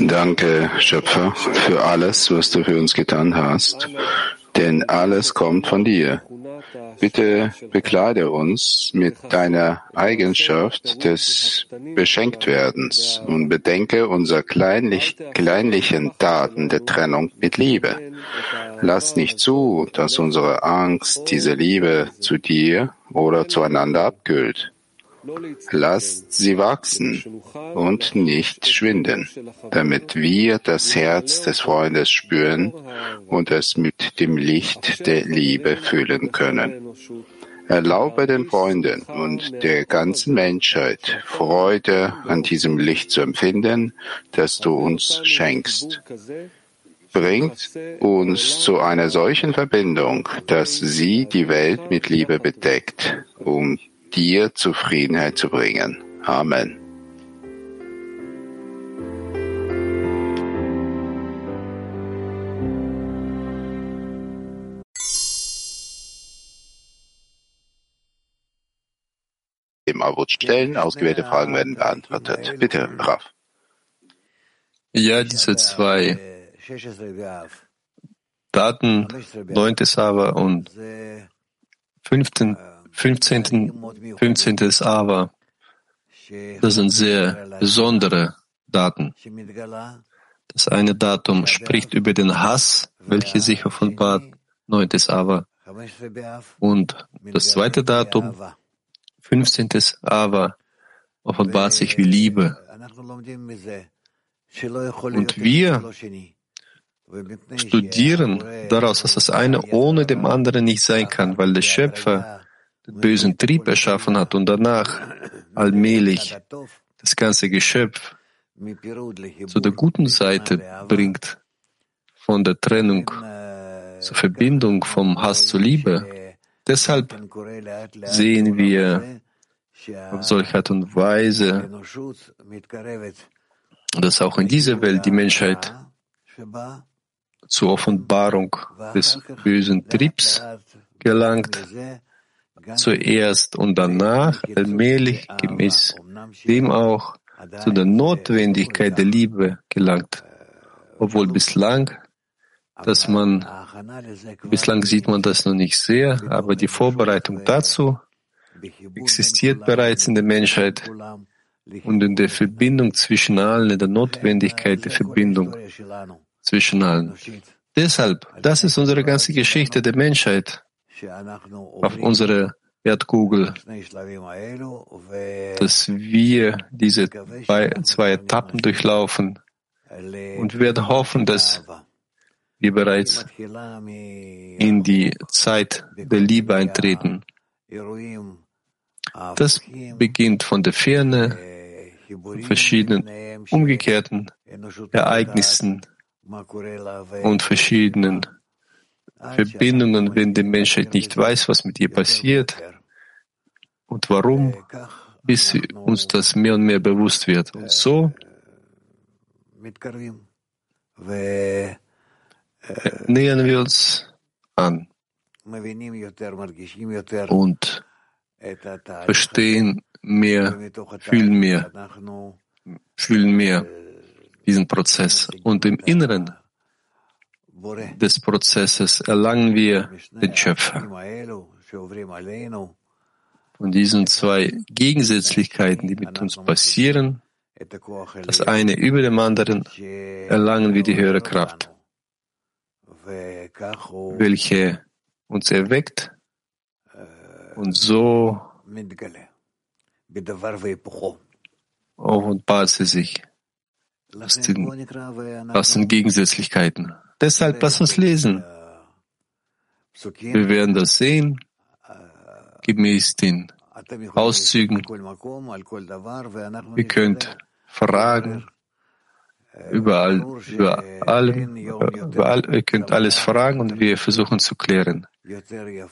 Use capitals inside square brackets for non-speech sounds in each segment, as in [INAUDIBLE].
Danke, Schöpfer, für alles, was du für uns getan hast, denn alles kommt von dir. Bitte bekleide uns mit deiner Eigenschaft des Beschenktwerdens und bedenke unser kleinlich, kleinlichen Taten der Trennung mit Liebe. Lass nicht zu, dass unsere Angst diese Liebe zu dir oder zueinander abkühlt. Lasst sie wachsen und nicht schwinden, damit wir das Herz des Freundes spüren und es mit dem Licht der Liebe füllen können. Erlaube den Freunden und der ganzen Menschheit Freude an diesem Licht zu empfinden, das du uns schenkst. Bringt uns zu einer solchen Verbindung, dass sie die Welt mit Liebe bedeckt, um dir Zufriedenheit zu bringen. Amen. Im Avot stellen, ausgewählte Fragen werden beantwortet. Bitte, Raf. Ja, diese zwei Daten, 9. Sava und 15. 15. 15. Aber. Das sind sehr besondere Daten. Das eine Datum spricht über den Hass, welcher sich offenbart, 9. Aber. Und das zweite Datum, 15. Aber, offenbart sich wie Liebe. Und wir studieren daraus, dass das eine ohne dem anderen nicht sein kann, weil der Schöpfer bösen Trieb erschaffen hat und danach allmählich das ganze Geschöpf zu der guten Seite bringt, von der Trennung zur Verbindung vom Hass zur Liebe. Deshalb sehen wir auf solche Art und Weise, dass auch in dieser Welt die Menschheit zur Offenbarung des bösen Triebs gelangt, zuerst und danach allmählich gemäß dem auch zu der Notwendigkeit der Liebe gelangt, obwohl bislang, dass man, bislang sieht man das noch nicht sehr, aber die Vorbereitung dazu existiert bereits in der Menschheit und in der Verbindung zwischen allen, in der Notwendigkeit der Verbindung zwischen allen. Deshalb, das ist unsere ganze Geschichte der Menschheit auf unsere Erdkugel, dass wir diese zwei Etappen durchlaufen und wir werden hoffen, dass wir bereits in die Zeit der Liebe eintreten. Das beginnt von der Ferne, verschiedenen umgekehrten Ereignissen und verschiedenen Verbindungen, wenn die Menschheit nicht weiß, was mit ihr passiert und warum, bis uns das mehr und mehr bewusst wird. Und so äh, nähern wir uns an und verstehen mehr, fühlen mehr, fühlen mehr diesen Prozess. Und im Inneren des Prozesses erlangen wir den Schöpfer. Von diesen zwei Gegensätzlichkeiten, die mit uns passieren, das eine über dem anderen, erlangen wir die höhere Kraft, welche uns erweckt und so offenbart sie sich. Aus den, aus den Gegensätzlichkeiten. Deshalb lass uns lesen. Wir werden das sehen, gemäß den Auszügen. Ihr könnt fragen, überall, über allem, überall, ihr könnt alles fragen und wir versuchen zu klären.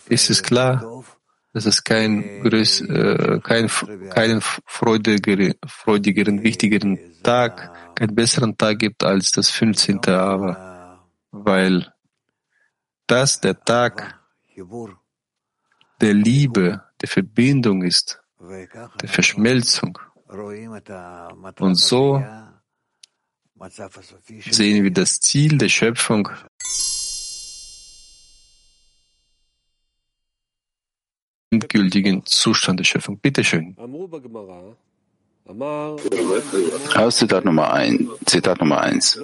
Ist es klar, dass es kein größ, äh, kein, keinen freudigeren, freudigeren, wichtigeren Tag, keinen besseren Tag gibt als das 15. Aber weil das der Tag der Liebe, der Verbindung ist der Verschmelzung. Und so sehen wir das Ziel der Schöpfung endgültigen Zustand der Schöpfung. Bitte schön. Aus Zitat Nummer 1. Zitat Nummer 1.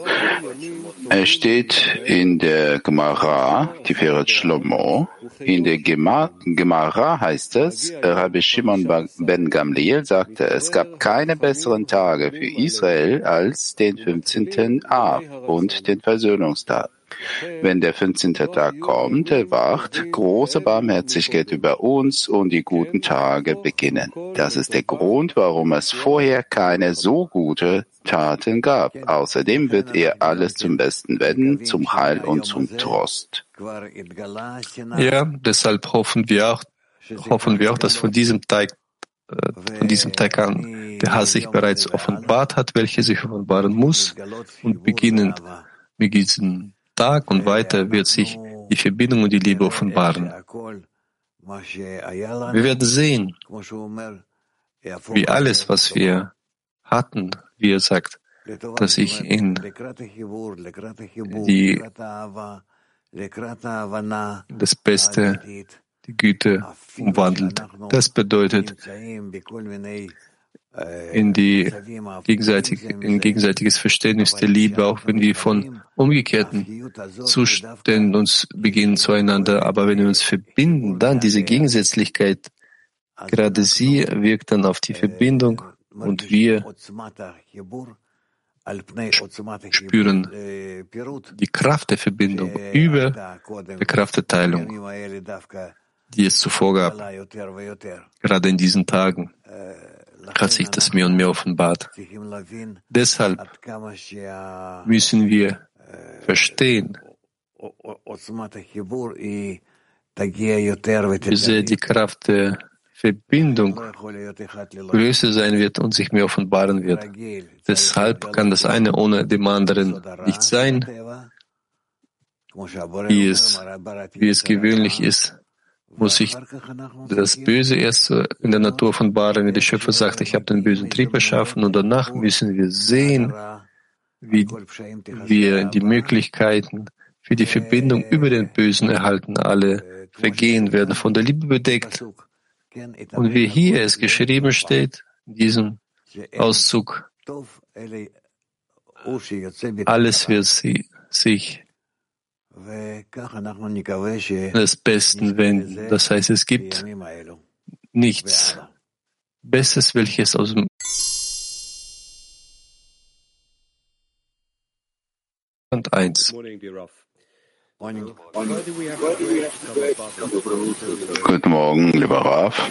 Es steht in der Gemara, Tiferet Shlomo, in der Gemara heißt es, Rabbi Shimon ben Gamliel sagte, es gab keine besseren Tage für Israel als den 15. Av und den Versöhnungstag. Wenn der 15. Tag kommt, erwacht große Barmherzigkeit über uns und die guten Tage beginnen. Das ist der Grund, warum es vorher keine so gute Taten gab. Außerdem wird er alles zum Besten wenden, zum Heil und zum Trost. Ja, deshalb hoffen wir auch, hoffen wir auch, dass von diesem Tag äh, von diesem Tag an der Hass sich bereits offenbart hat, welche sich offenbaren muss und beginnend mit diesem Tag und weiter wird sich die Verbindung und die Liebe offenbaren. Wir werden sehen, wie alles, was wir hatten, wie er sagt, dass sich in die, das Beste, die Güte umwandelt. Das bedeutet, in die gegenseitige, in gegenseitiges Verständnis der Liebe, auch wenn wir von umgekehrten Zuständen uns beginnen zueinander. Aber wenn wir uns verbinden, dann diese Gegensätzlichkeit, gerade sie wirkt dann auf die Verbindung und wir spüren die Kraft der Verbindung über die Kraft der Teilung, die es zuvor gab, gerade in diesen Tagen hat sich das mehr und mehr offenbart. Deshalb müssen wir verstehen, wie sehr die Kraft der Verbindung größer sein wird und sich mehr offenbaren wird. Deshalb kann das eine ohne dem anderen nicht sein, wie es, wie es gewöhnlich ist muss ich das Böse erst in der Natur von Bara, wie der Schöpfer sagt, ich habe den bösen Trieb erschaffen und danach müssen wir sehen, wie wir die Möglichkeiten für die Verbindung über den Bösen erhalten. Alle Vergehen werden von der Liebe bedeckt. Und wie hier es geschrieben steht, in diesem Auszug, alles wird sich des Besten wenden. Das heißt, es gibt nichts Besseres, welches aus dem und eins. Guten Morgen, lieber Raf.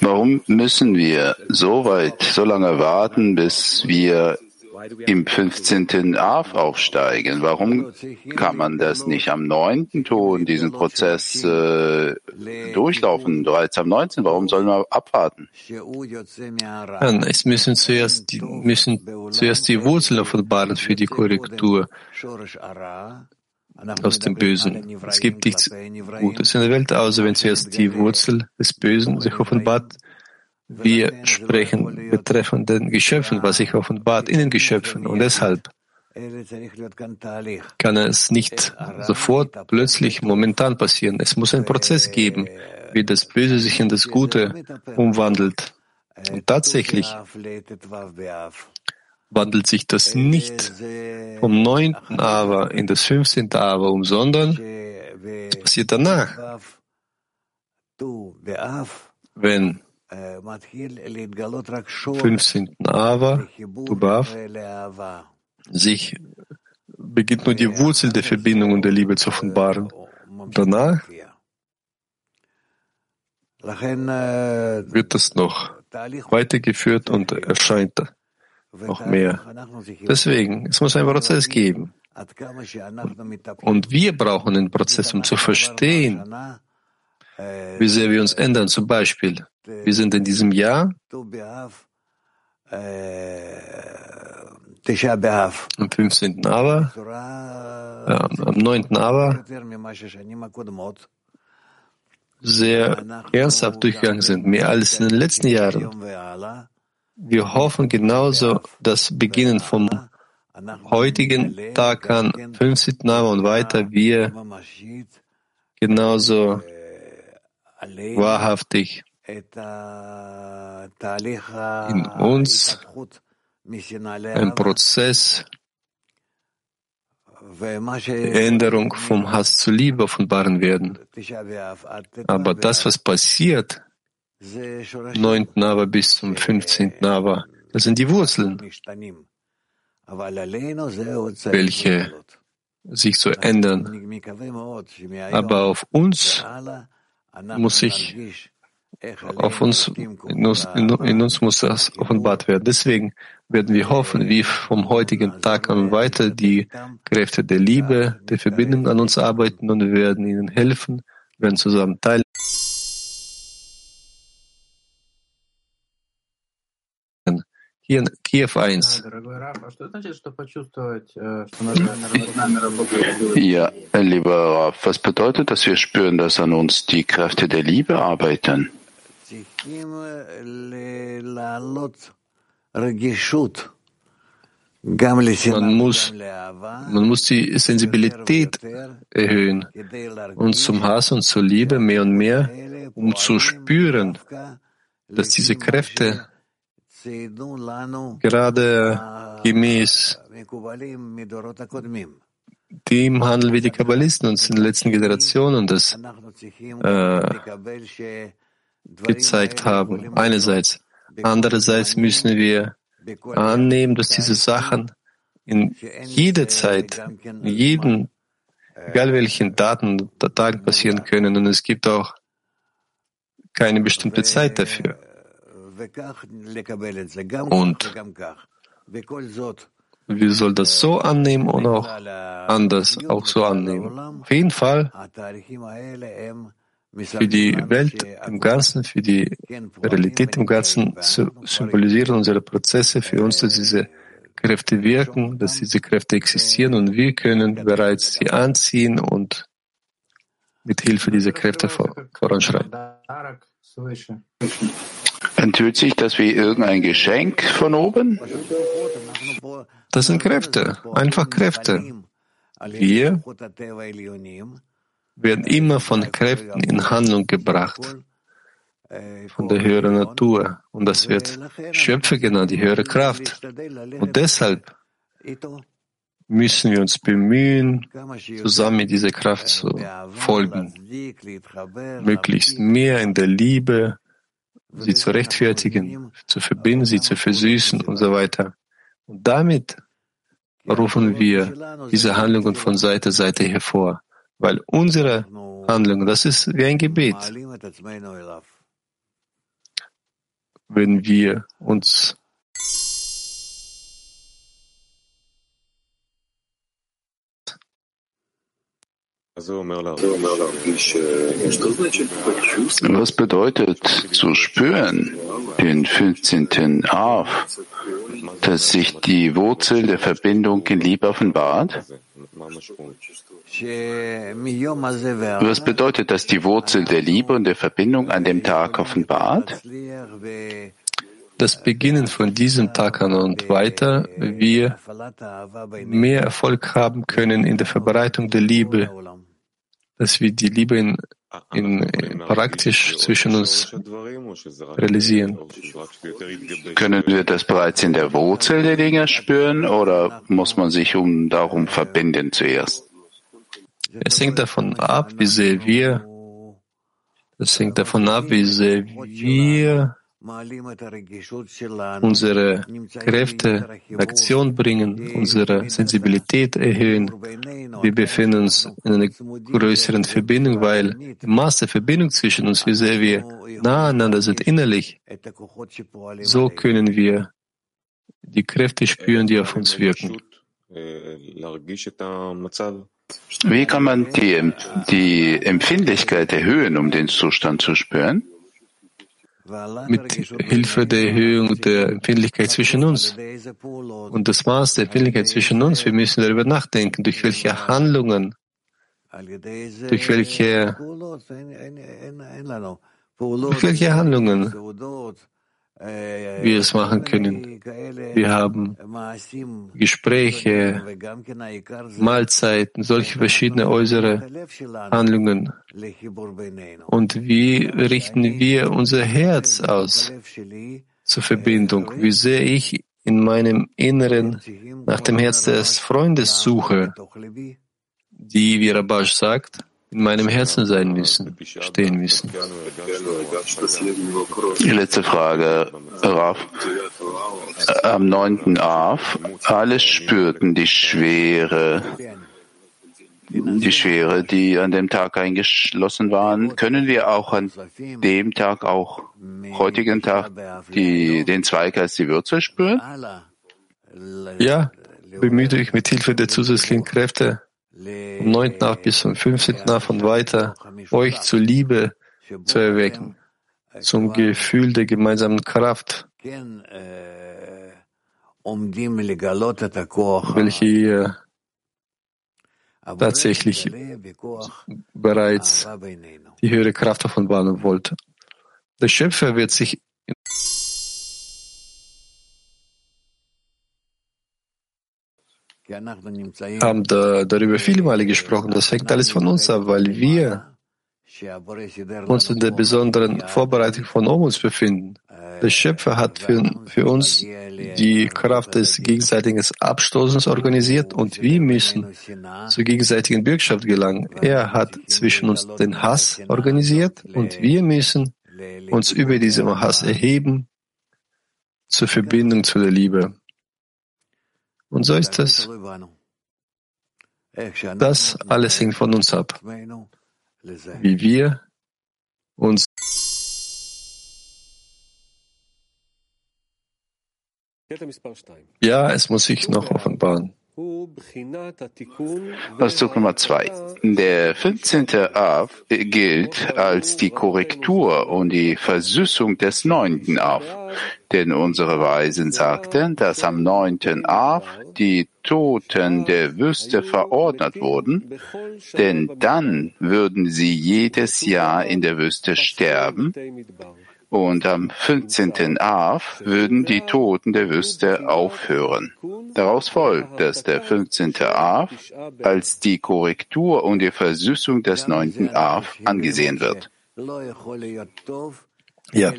Warum müssen wir so weit, so lange warten, bis wir im 15. Av aufsteigen. Warum kann man das nicht am 9. tun, diesen Prozess äh, durchlaufen, bereits am 19. Warum sollen wir abwarten? Es müssen zuerst die, müssen zuerst die Wurzeln offenbaren für die Korrektur aus dem Bösen. Es gibt nichts Gutes in der Welt, außer wenn zuerst die Wurzel des Bösen sich offenbart wir sprechen betreffend den Geschöpfen, was sich offenbart in den Geschöpfen. Und deshalb kann es nicht sofort, plötzlich, momentan passieren. Es muss einen Prozess geben, wie das Böse sich in das Gute umwandelt. Und tatsächlich wandelt sich das nicht vom neunten Aber in das fünfzehnte Aber um, sondern es passiert danach. Wenn 15. Ava, Tubav, sich beginnt nur die Wurzel der Verbindung und der Liebe zu offenbaren. Danach wird das noch weitergeführt und erscheint noch mehr. Deswegen, es muss einen Prozess geben. Und wir brauchen den Prozess, um zu verstehen, wie sehr wir uns ändern. Zum Beispiel, wir sind in diesem Jahr am 15. Aber, ja, am 9. Aber sehr ernsthaft durchgegangen sind, mehr als in den letzten Jahren. Wir hoffen genauso, dass beginnen vom heutigen Tag an, 15. Name und weiter, wir genauso wahrhaftig in uns ein Prozess Änderung vom Hass zu Liebe offenbaren werden. Aber das, was passiert, 9. Nava bis zum 15. Nava, das sind die Wurzeln, welche sich zu ändern. Aber auf uns muss sich auf uns, in uns, in uns muss das offenbart werden. Deswegen werden wir hoffen, wie vom heutigen Tag an weiter die Kräfte der Liebe, der Verbindung an uns arbeiten und wir werden ihnen helfen, werden zusammen teilnehmen. Hier in Kiew 1. Ja, lieber Raf, was bedeutet, dass wir spüren, dass an uns die Kräfte der Liebe arbeiten? Man muss, man muss die Sensibilität erhöhen und zum Hass und zur Liebe mehr und mehr, um zu spüren, dass diese Kräfte gerade gemäß dem handeln wie die Kabbalisten uns in den letzten Generationen das äh, gezeigt haben. Einerseits. Andererseits müssen wir annehmen, dass diese Sachen in jeder Zeit, in jedem, egal welchen Daten, Tagen passieren können und es gibt auch keine bestimmte Zeit dafür. Und wir sollen das so annehmen und auch anders auch so annehmen. Auf jeden Fall für die Welt im Ganzen, für die Realität im Ganzen zu symbolisieren unsere Prozesse für uns, dass diese Kräfte wirken, dass diese Kräfte existieren und wir können bereits sie anziehen und mit Hilfe dieser Kräfte voranschreiten. Enthüllt sich das wie irgendein Geschenk von oben? Das sind Kräfte, einfach Kräfte. Wir werden immer von Kräften in Handlung gebracht, von der höheren Natur. Und das wird Schöpfer genannt, die höhere Kraft. Und deshalb müssen wir uns bemühen, zusammen mit dieser Kraft zu folgen, möglichst mehr in der Liebe, sie zu rechtfertigen, zu verbinden, sie zu versüßen und so weiter. Und damit rufen wir diese Handlungen von Seite zu Seite hervor, weil unsere Handlung, das ist wie ein Gebet. Wenn wir uns Was bedeutet zu spüren, den 15. Av, dass sich die Wurzel der Verbindung in Liebe offenbart? Was bedeutet, dass die Wurzel der Liebe und der Verbindung an dem Tag offenbart? das Beginnen von diesem Tag an und weiter wir mehr Erfolg haben können in der Verbreitung der Liebe dass wir die Liebe in, in, praktisch zwischen uns realisieren. Können wir das bereits in der Wurzel der Dinge spüren oder muss man sich um darum verbinden zuerst? Es hängt davon ab, wie sehr wir, es hängt davon ab, wie sehr wir unsere Kräfte in Aktion bringen, unsere Sensibilität erhöhen. Wir befinden uns in einer größeren Verbindung, weil die Masse Verbindung zwischen uns, wie sehr wir nah aneinander sind innerlich, so können wir die Kräfte spüren, die auf uns wirken. Wie kann man die, die Empfindlichkeit erhöhen, um den Zustand zu spüren? Mit Hilfe der Erhöhung der Empfindlichkeit zwischen uns. Und das Maß der Empfindlichkeit zwischen uns, wir müssen darüber nachdenken, durch welche Handlungen durch welche, durch welche Handlungen wir es machen können. Wir haben Gespräche, Mahlzeiten, solche verschiedene äußere Handlungen. Und wie richten wir unser Herz aus zur Verbindung? Wie sehr ich in meinem Inneren nach dem Herz des Freundes suche, die, wie Rabash sagt, in meinem Herzen sein müssen, stehen müssen. Die letzte Frage, Raf. Am 9. Av, alle spürten die Schwere, die Schwere, die an dem Tag eingeschlossen waren. Können wir auch an dem Tag, auch heutigen Tag, die, den Zweig als die Würze spüren? Ja, bemühe dich mit Hilfe der zusätzlichen Kräfte vom 9. Ab bis zum 15. Ab und weiter, euch zur Liebe zu erwecken, zum Gefühl der gemeinsamen Kraft, welche ihr tatsächlich bereits die höhere Kraft offenbaren wollt. Der Schöpfer wird sich haben da, darüber viele Male gesprochen. Das hängt alles von uns ab, weil wir uns in der besonderen Vorbereitung von Omus befinden. Der Schöpfer hat für, für uns die Kraft des gegenseitigen Abstoßens organisiert und wir müssen zur gegenseitigen Bürgschaft gelangen. Er hat zwischen uns den Hass organisiert und wir müssen uns über diesen Hass erheben zur Verbindung zu der Liebe. Und so ist es. Das alles hängt von uns ab, wie wir uns Ja, es muss sich noch offenbaren. Ausdruck Nummer zwei. Der 15. Av gilt als die Korrektur und die Versüßung des 9. Av. Denn unsere Weisen sagten, dass am 9. Av die Toten der Wüste verordnet wurden, denn dann würden sie jedes Jahr in der Wüste sterben und am 15. Av würden die Toten der Wüste aufhören. Daraus folgt, dass der 15. Av als die Korrektur und die Versüßung des 9. Av angesehen wird. Ja,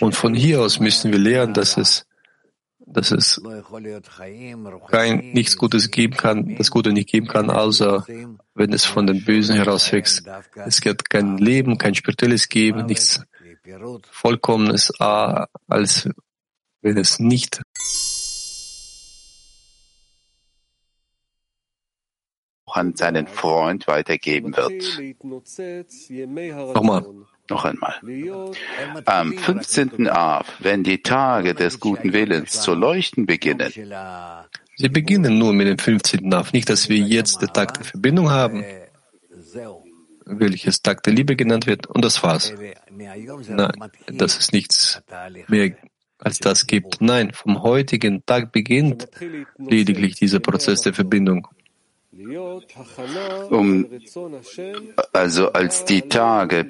und von hier aus müssen wir lernen, dass es, dass es kein nichts Gutes geben kann, das Gute nicht geben kann, außer wenn es von dem Bösen herauswächst. Es wird kein Leben, kein spirituelles Geben, nichts Vollkommenes, als wenn es nicht an seinen Freund weitergeben wird. Nochmal. Noch einmal. Am 15. Av, wenn die Tage des guten Willens zu leuchten beginnen, Sie beginnen nur mit dem 15. Av, nicht, dass wir jetzt den Tag der Verbindung haben, welches Tag der Liebe genannt wird, und das war's. Nein, dass es nichts mehr als das gibt. Nein, vom heutigen Tag beginnt lediglich dieser Prozess der Verbindung. Um, also als die Tage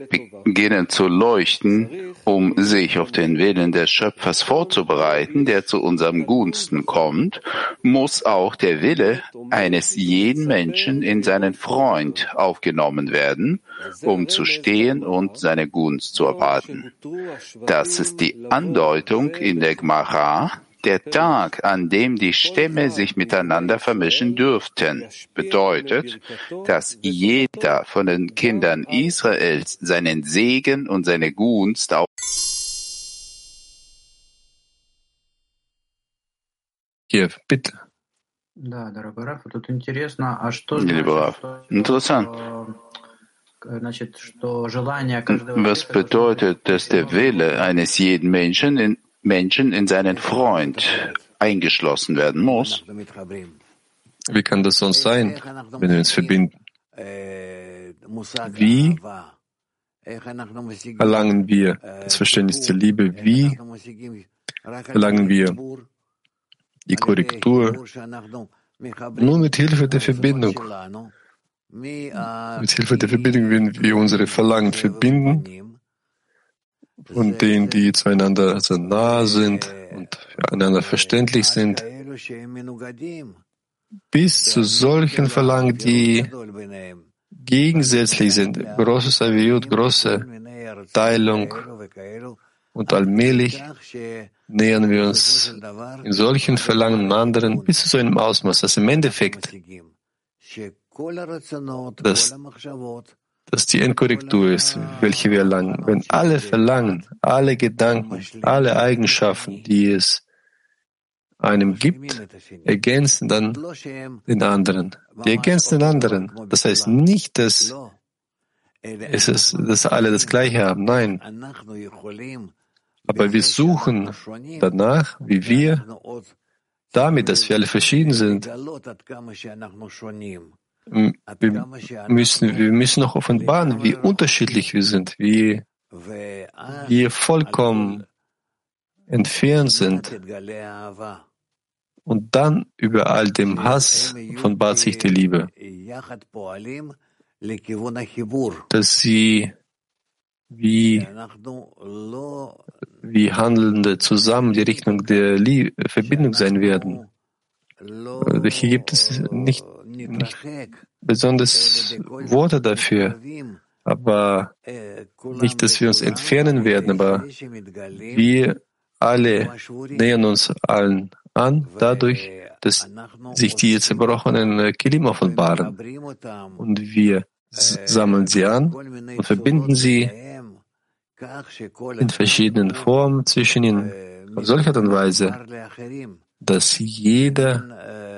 beginnen zu leuchten, um sich auf den Willen des Schöpfers vorzubereiten, der zu unserem Gunsten kommt, muss auch der Wille eines jeden Menschen in seinen Freund aufgenommen werden, um zu stehen und seine Gunst zu erwarten. Das ist die Andeutung in der Gemara, der Tag, an dem die Stämme sich miteinander vermischen dürften, bedeutet, dass jeder von den Kindern Israels seinen Segen und seine Gunst auf Hier, bitte. Lieber interessant. Was bedeutet, dass der Wille eines jeden Menschen in Menschen in seinen Freund eingeschlossen werden muss. Wie kann das sonst sein, wenn wir uns verbinden? Wie erlangen wir das Verständnis der Liebe? Wie erlangen wir die Korrektur? Nur mit Hilfe der Verbindung, Mit Hilfe der Verbindung werden wir unsere Verlangen verbinden von denen, die zueinander sehr nah sind und füreinander verständlich sind, bis zu solchen Verlangen, die gegensätzlich sind. Großes Aviut, große Teilung und allmählich nähern wir uns in solchen Verlangen anderen bis zu so einem Ausmaß, dass im Endeffekt dass, dass die Endkorrektur ist, welche wir erlangen. Wenn alle Verlangen, alle Gedanken, alle Eigenschaften, die es einem gibt, ergänzen dann den anderen. Die ergänzen den anderen. Das heißt nicht, dass es ist, dass alle das Gleiche haben. Nein. Aber wir suchen danach, wie wir damit, dass wir alle verschieden sind, wir müssen, wir müssen noch offenbaren, wie unterschiedlich wir sind, wie wir vollkommen entfernt sind. Und dann über all dem Hass offenbart sich die Liebe, dass sie wie, wie Handelnde zusammen die Richtung der Liebe, Verbindung sein werden. Hier gibt es nicht nicht besonders Worte dafür, aber nicht, dass wir uns entfernen werden, aber wir alle nähern uns allen an, dadurch, dass sich die zerbrochenen Kilim offenbaren. Und wir sammeln sie an und verbinden sie in verschiedenen Formen zwischen ihnen auf solche Art und Weise, dass jeder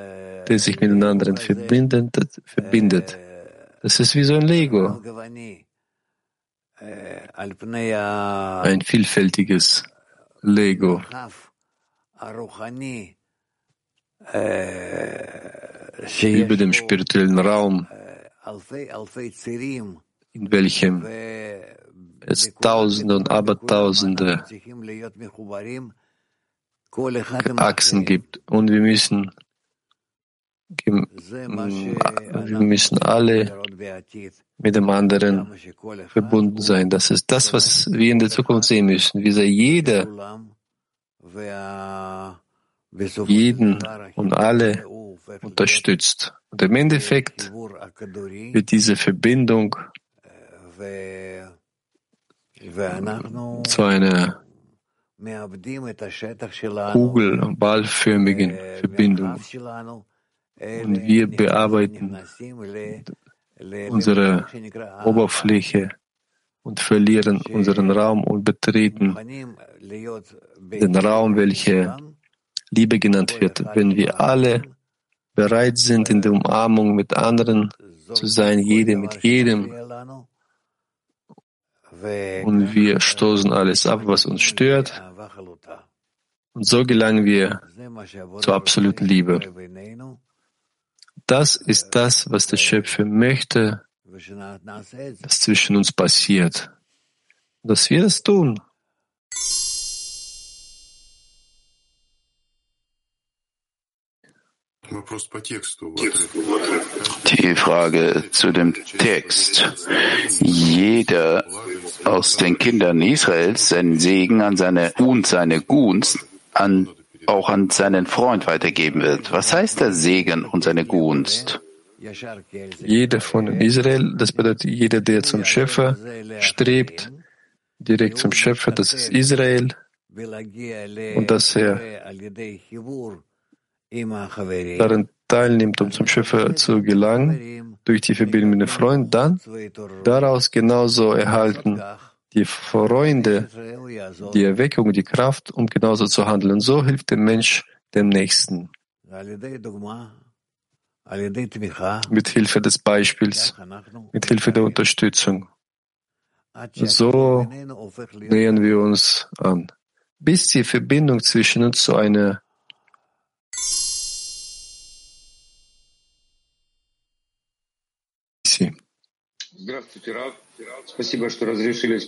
der sich mit den anderen verbindet, verbindet. Das ist wie so ein Lego. Ein vielfältiges Lego. Über dem spirituellen Raum, in welchem es Tausende und Abertausende Achsen gibt. Und wir müssen wir müssen alle mit dem anderen verbunden sein. Das ist das, was wir in der Zukunft sehen müssen. Wie sei jeder, jeden und alle unterstützt. Und im Endeffekt wird diese Verbindung zu einer Kugel, ballförmigen Verbindung und wir bearbeiten unsere Oberfläche und verlieren unseren Raum und betreten den Raum, welcher Liebe genannt wird. Wenn wir alle bereit sind, in der Umarmung mit anderen zu sein, jede mit jedem, und wir stoßen alles ab, was uns stört, und so gelangen wir zur absoluten Liebe. Das ist das, was der Schöpfer möchte, dass zwischen uns passiert. Dass wir das tun. Die Frage zu dem Text. Jeder aus den Kindern Israels seinen Segen an seine und seine Gunst an auch an seinen Freund weitergeben wird. Was heißt der Segen und seine Gunst? Jeder von Israel, das bedeutet jeder, der zum Schöpfer strebt, direkt zum Schöpfer, das ist Israel, und dass er darin teilnimmt, um zum Schöpfer zu gelangen, durch die Verbindung mit dem Freund, dann daraus genauso erhalten die Freunde, die Erweckung, die Kraft, um genauso zu handeln. So hilft der Mensch dem Nächsten. Mit Hilfe des Beispiels, mit Hilfe der Unterstützung. So nähern wir uns an, bis die Verbindung zwischen uns zu einer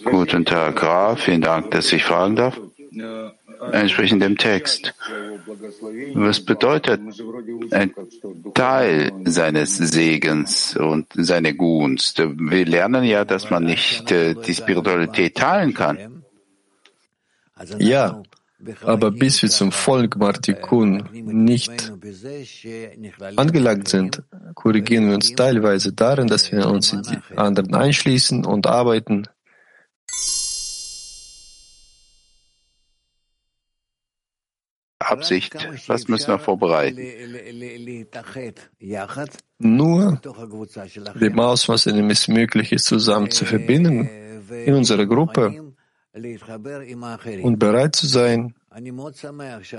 Guten Tag, Graf. Vielen Dank, dass ich fragen darf. Entsprechend dem Text. Was bedeutet ein Teil seines Segens und seiner Gunst. Wir lernen ja, dass man nicht äh, die Spiritualität teilen kann. Ja, aber bis wir zum Volk Martikun nicht angelangt sind, korrigieren wir uns teilweise darin, dass wir uns in die anderen einschließen und arbeiten. Absicht, was müssen wir vorbereiten? Nur dem Ausmaß, in dem es möglich ist, zusammen zu verbinden in unserer Gruppe und bereit zu sein,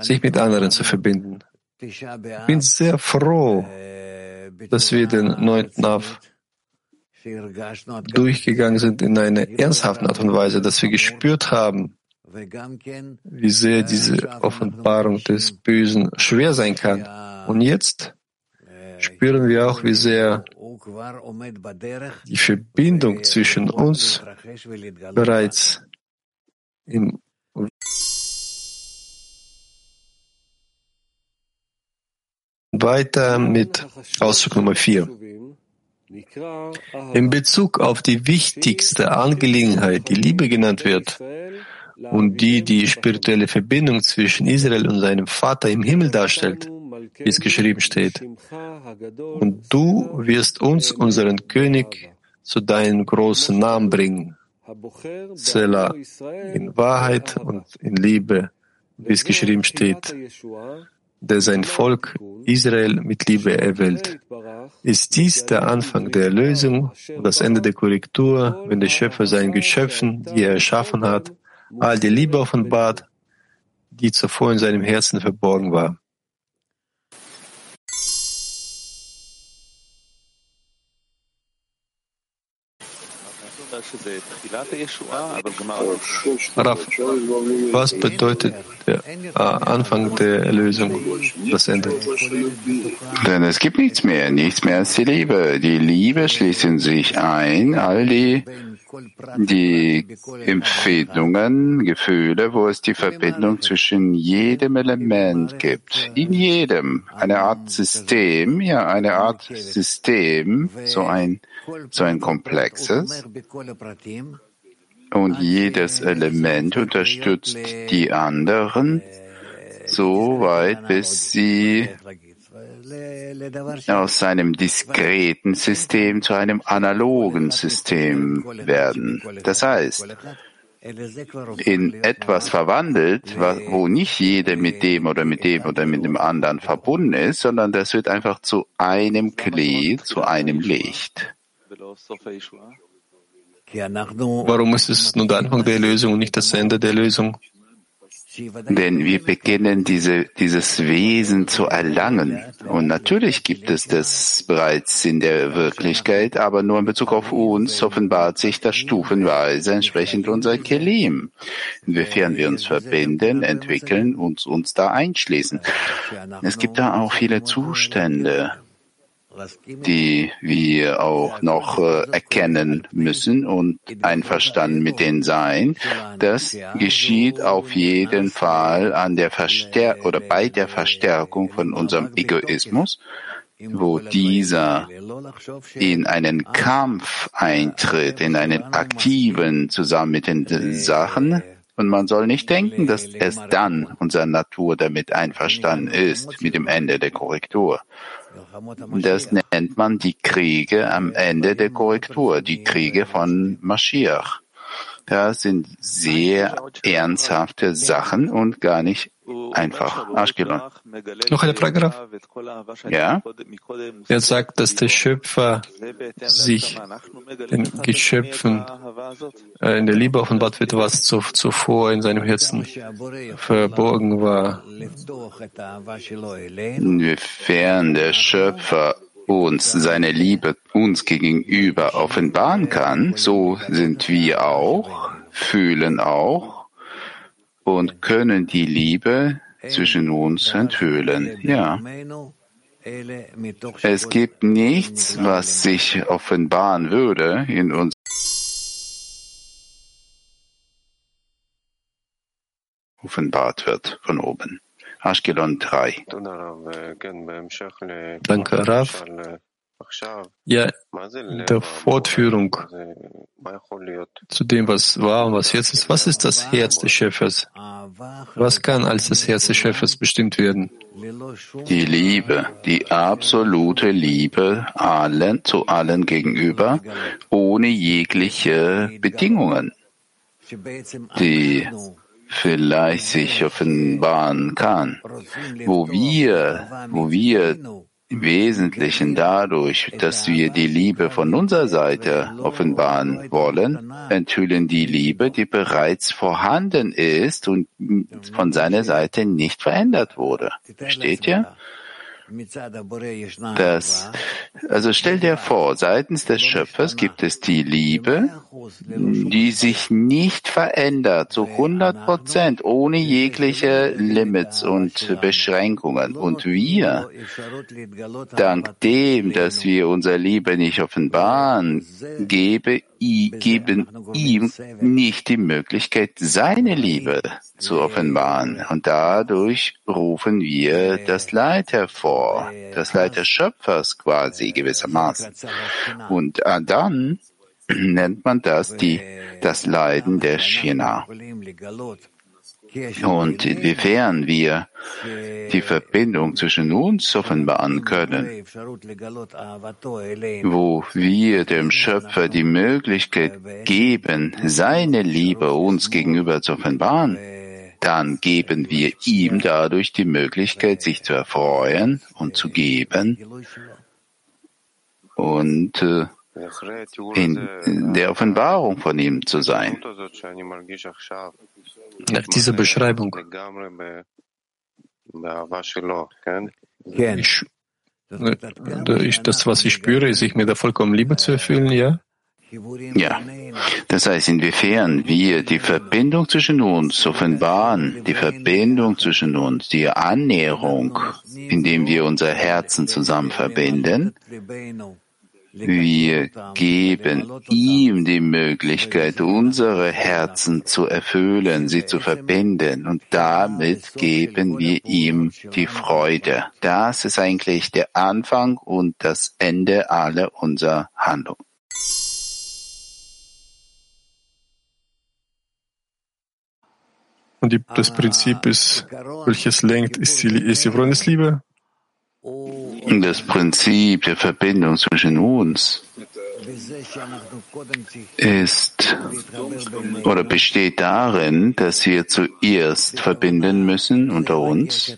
sich mit anderen zu verbinden. Ich bin sehr froh, dass wir den 9. Av durchgegangen sind in einer ernsthaften Art und Weise, dass wir gespürt haben, wie sehr diese Offenbarung des Bösen schwer sein kann. Und jetzt spüren wir auch, wie sehr die Verbindung zwischen uns bereits im Weiter mit Ausdruck Nummer vier. In Bezug auf die wichtigste Angelegenheit, die Liebe genannt wird, und die die spirituelle Verbindung zwischen Israel und seinem Vater im Himmel darstellt, wie es geschrieben steht. Und du wirst uns, unseren König, zu deinem großen Namen bringen. Selah, in Wahrheit und in Liebe, wie es geschrieben steht, der sein Volk Israel mit Liebe erwählt. Ist dies der Anfang der Erlösung und das Ende der Korrektur, wenn der Schöpfer seinen Geschöpfen, die er erschaffen hat, all die Liebe offenbart, die zuvor in seinem Herzen verborgen war. Raf, was bedeutet der äh, Anfang der Erlösung, das Ende? Denn es gibt nichts mehr, nichts mehr als die Liebe. Die Liebe schließt in sich ein, all die die Empfindungen, Gefühle, wo es die Verbindung zwischen jedem Element gibt. In jedem. Eine Art System, ja, eine Art System, so ein, so ein komplexes. Und jedes Element unterstützt die anderen so weit, bis sie aus einem diskreten System zu einem analogen System werden. Das heißt, in etwas verwandelt, wo nicht jeder mit dem oder mit dem oder mit dem anderen verbunden ist, sondern das wird einfach zu einem Klee, zu einem Licht. Warum ist es nur der Anfang der Lösung und nicht das Ende der Lösung? Denn wir beginnen diese, dieses Wesen zu erlangen. Und natürlich gibt es das bereits in der Wirklichkeit, aber nur in Bezug auf uns offenbart sich das stufenweise entsprechend unser Kelim. Inwiefern wir uns verbinden, entwickeln und uns da einschließen. Es gibt da auch viele Zustände die wir auch noch äh, erkennen müssen und einverstanden mit denen sein. Das geschieht auf jeden Fall an der Verstär oder bei der Verstärkung von unserem Egoismus, wo dieser in einen Kampf eintritt, in einen aktiven zusammen mit den Sachen, und man soll nicht denken, dass es dann unsere Natur damit einverstanden ist, mit dem Ende der Korrektur. Das nennt man die Kriege am Ende der Korrektur, die Kriege von Mashiach. Das sind sehr ernsthafte Sachen und gar nicht einfach. Ashkelon. Noch eine Frage, Graf? Ja? Er sagt, dass der Schöpfer sich den Geschöpfen äh, in der Liebe offenbart wird, was zuvor in seinem Herzen verborgen war. Inwiefern der Schöpfer uns seine Liebe uns gegenüber offenbaren kann, so sind wir auch, fühlen auch und können die Liebe zwischen uns enthüllen. Ja. Es gibt nichts, was sich offenbaren würde in uns. offenbart wird von oben. Ashkelon 3. Danke, Raf. Ja, der Fortführung. zu dem, was war und was jetzt ist, was ist das Herz des Schöpfers? Was kann als das Herz des Schöpfers bestimmt werden? Die Liebe, die absolute Liebe allen zu allen gegenüber, ohne jegliche Bedingungen, die vielleicht sich offenbaren kann, wo wir, wo wir im Wesentlichen dadurch, dass wir die Liebe von unserer Seite offenbaren wollen, enthüllen die Liebe, die bereits vorhanden ist und von seiner Seite nicht verändert wurde. Versteht ihr? Das, also stell dir vor, seitens des Schöpfers gibt es die Liebe, die sich nicht verändert, zu 100 Prozent, ohne jegliche Limits und Beschränkungen. Und wir, dank dem, dass wir unsere Liebe nicht offenbaren, gebe, geben ihm nicht die Möglichkeit, seine Liebe zu offenbaren. Und dadurch rufen wir das Leid hervor, das Leid des Schöpfers quasi gewissermaßen. Und dann [CLEARS THROAT] nennt man das die, das Leiden der Shina. Und inwiefern wir die Verbindung zwischen uns offenbaren können, wo wir dem Schöpfer die Möglichkeit geben, seine Liebe uns gegenüber zu offenbaren, dann geben wir ihm dadurch die Möglichkeit, sich zu erfreuen und zu geben und äh, in der Offenbarung von ihm zu sein. Nach dieser Beschreibung. Ich, ich, das, was ich spüre, ist, sich mit der vollkommenen Liebe zu erfüllen, ja? Ja, das heißt, inwiefern wir die Verbindung zwischen uns offenbaren, die Verbindung zwischen uns, die Annäherung, indem wir unser Herzen zusammen verbinden, wir geben ihm die Möglichkeit, unsere Herzen zu erfüllen, sie zu verbinden und damit geben wir ihm die Freude. Das ist eigentlich der Anfang und das Ende aller unserer Handlung. Und die, das Prinzip ist, welches lenkt, ist die, ist die Freundesliebe? Das Prinzip der Verbindung zwischen uns ist oder besteht darin, dass wir zuerst verbinden müssen unter uns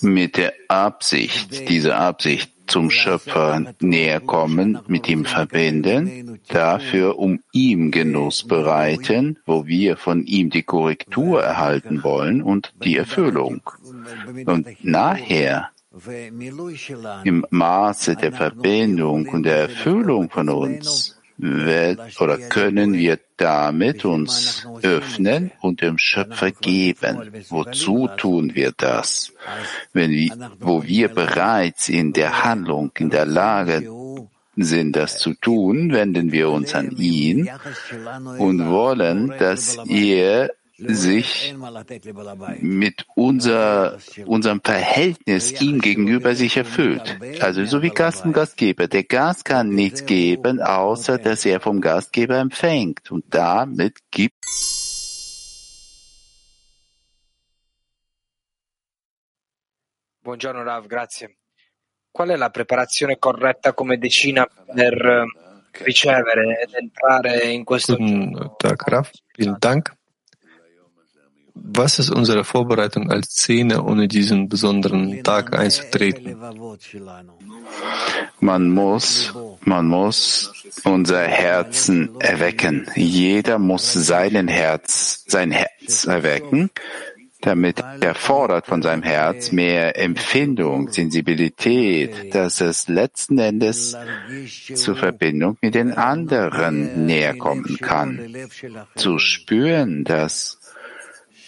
mit der Absicht, diese Absicht zum Schöpfer näher kommen, mit ihm verbinden, dafür um ihm Genuss bereiten, wo wir von ihm die Korrektur erhalten wollen und die Erfüllung. Und nachher im Maße der Verbindung und der Erfüllung von uns wird oder können wir damit uns öffnen und dem Schöpfer geben. Wozu tun wir das? Wenn wir, wo wir bereits in der Handlung in der Lage sind, das zu tun, wenden wir uns an ihn und wollen, dass er sich mit unser, unserem Verhältnis ihm gegenüber sich erfüllt. Also so wie Gast und Gastgeber. Der Gast kann nichts geben, außer dass er vom Gastgeber empfängt und damit gibt Buongiorno Rav, grazie. Qual è la preparazione corretta come decina per eh, ricevere ed entrare in questo Guten Tag, Rav. Vielen Dank. Was ist unsere Vorbereitung als Szene, ohne diesen besonderen Tag einzutreten? Man muss, man muss unser Herzen erwecken. Jeder muss sein Herz, sein Herz erwecken, damit er fordert von seinem Herz mehr Empfindung, Sensibilität, dass es letzten Endes zur Verbindung mit den anderen näher kommen kann. Zu spüren, dass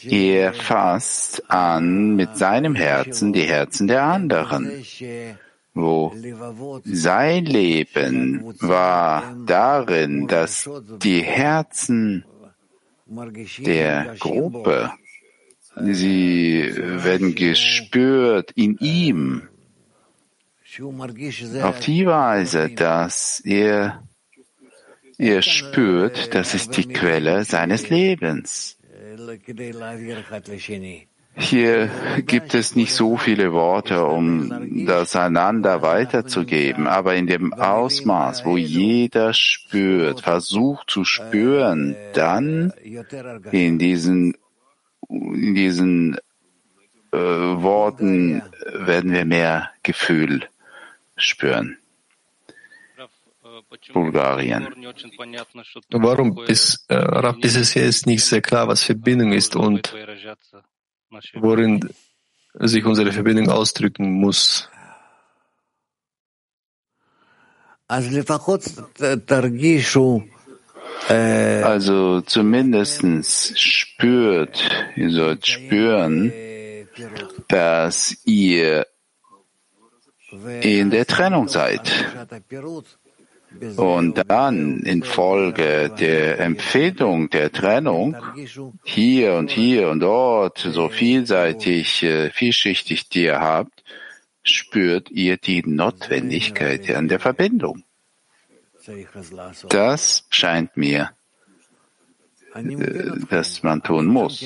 er fasst an mit seinem Herzen die Herzen der anderen, wo sein Leben war darin, dass die Herzen der Gruppe Sie werden gespürt in ihm auf die Weise, dass er, er spürt, das ist die Quelle seines Lebens. Hier gibt es nicht so viele Worte, um das einander weiterzugeben, aber in dem Ausmaß, wo jeder spürt, versucht zu spüren, dann in diesen, in diesen äh, Worten werden wir mehr Gefühl spüren. Bulgarien. Warum ist, äh, ist es jetzt nicht sehr klar, was Verbindung ist und worin sich unsere Verbindung ausdrücken muss. Also zumindest spürt, ihr sollt spüren, dass ihr in der Trennung seid. Und dann infolge der Empfehlung der Trennung hier und hier und dort so vielseitig, äh, vielschichtig die ihr habt, spürt ihr die Notwendigkeit an der Verbindung. Das scheint mir, äh, dass man tun muss.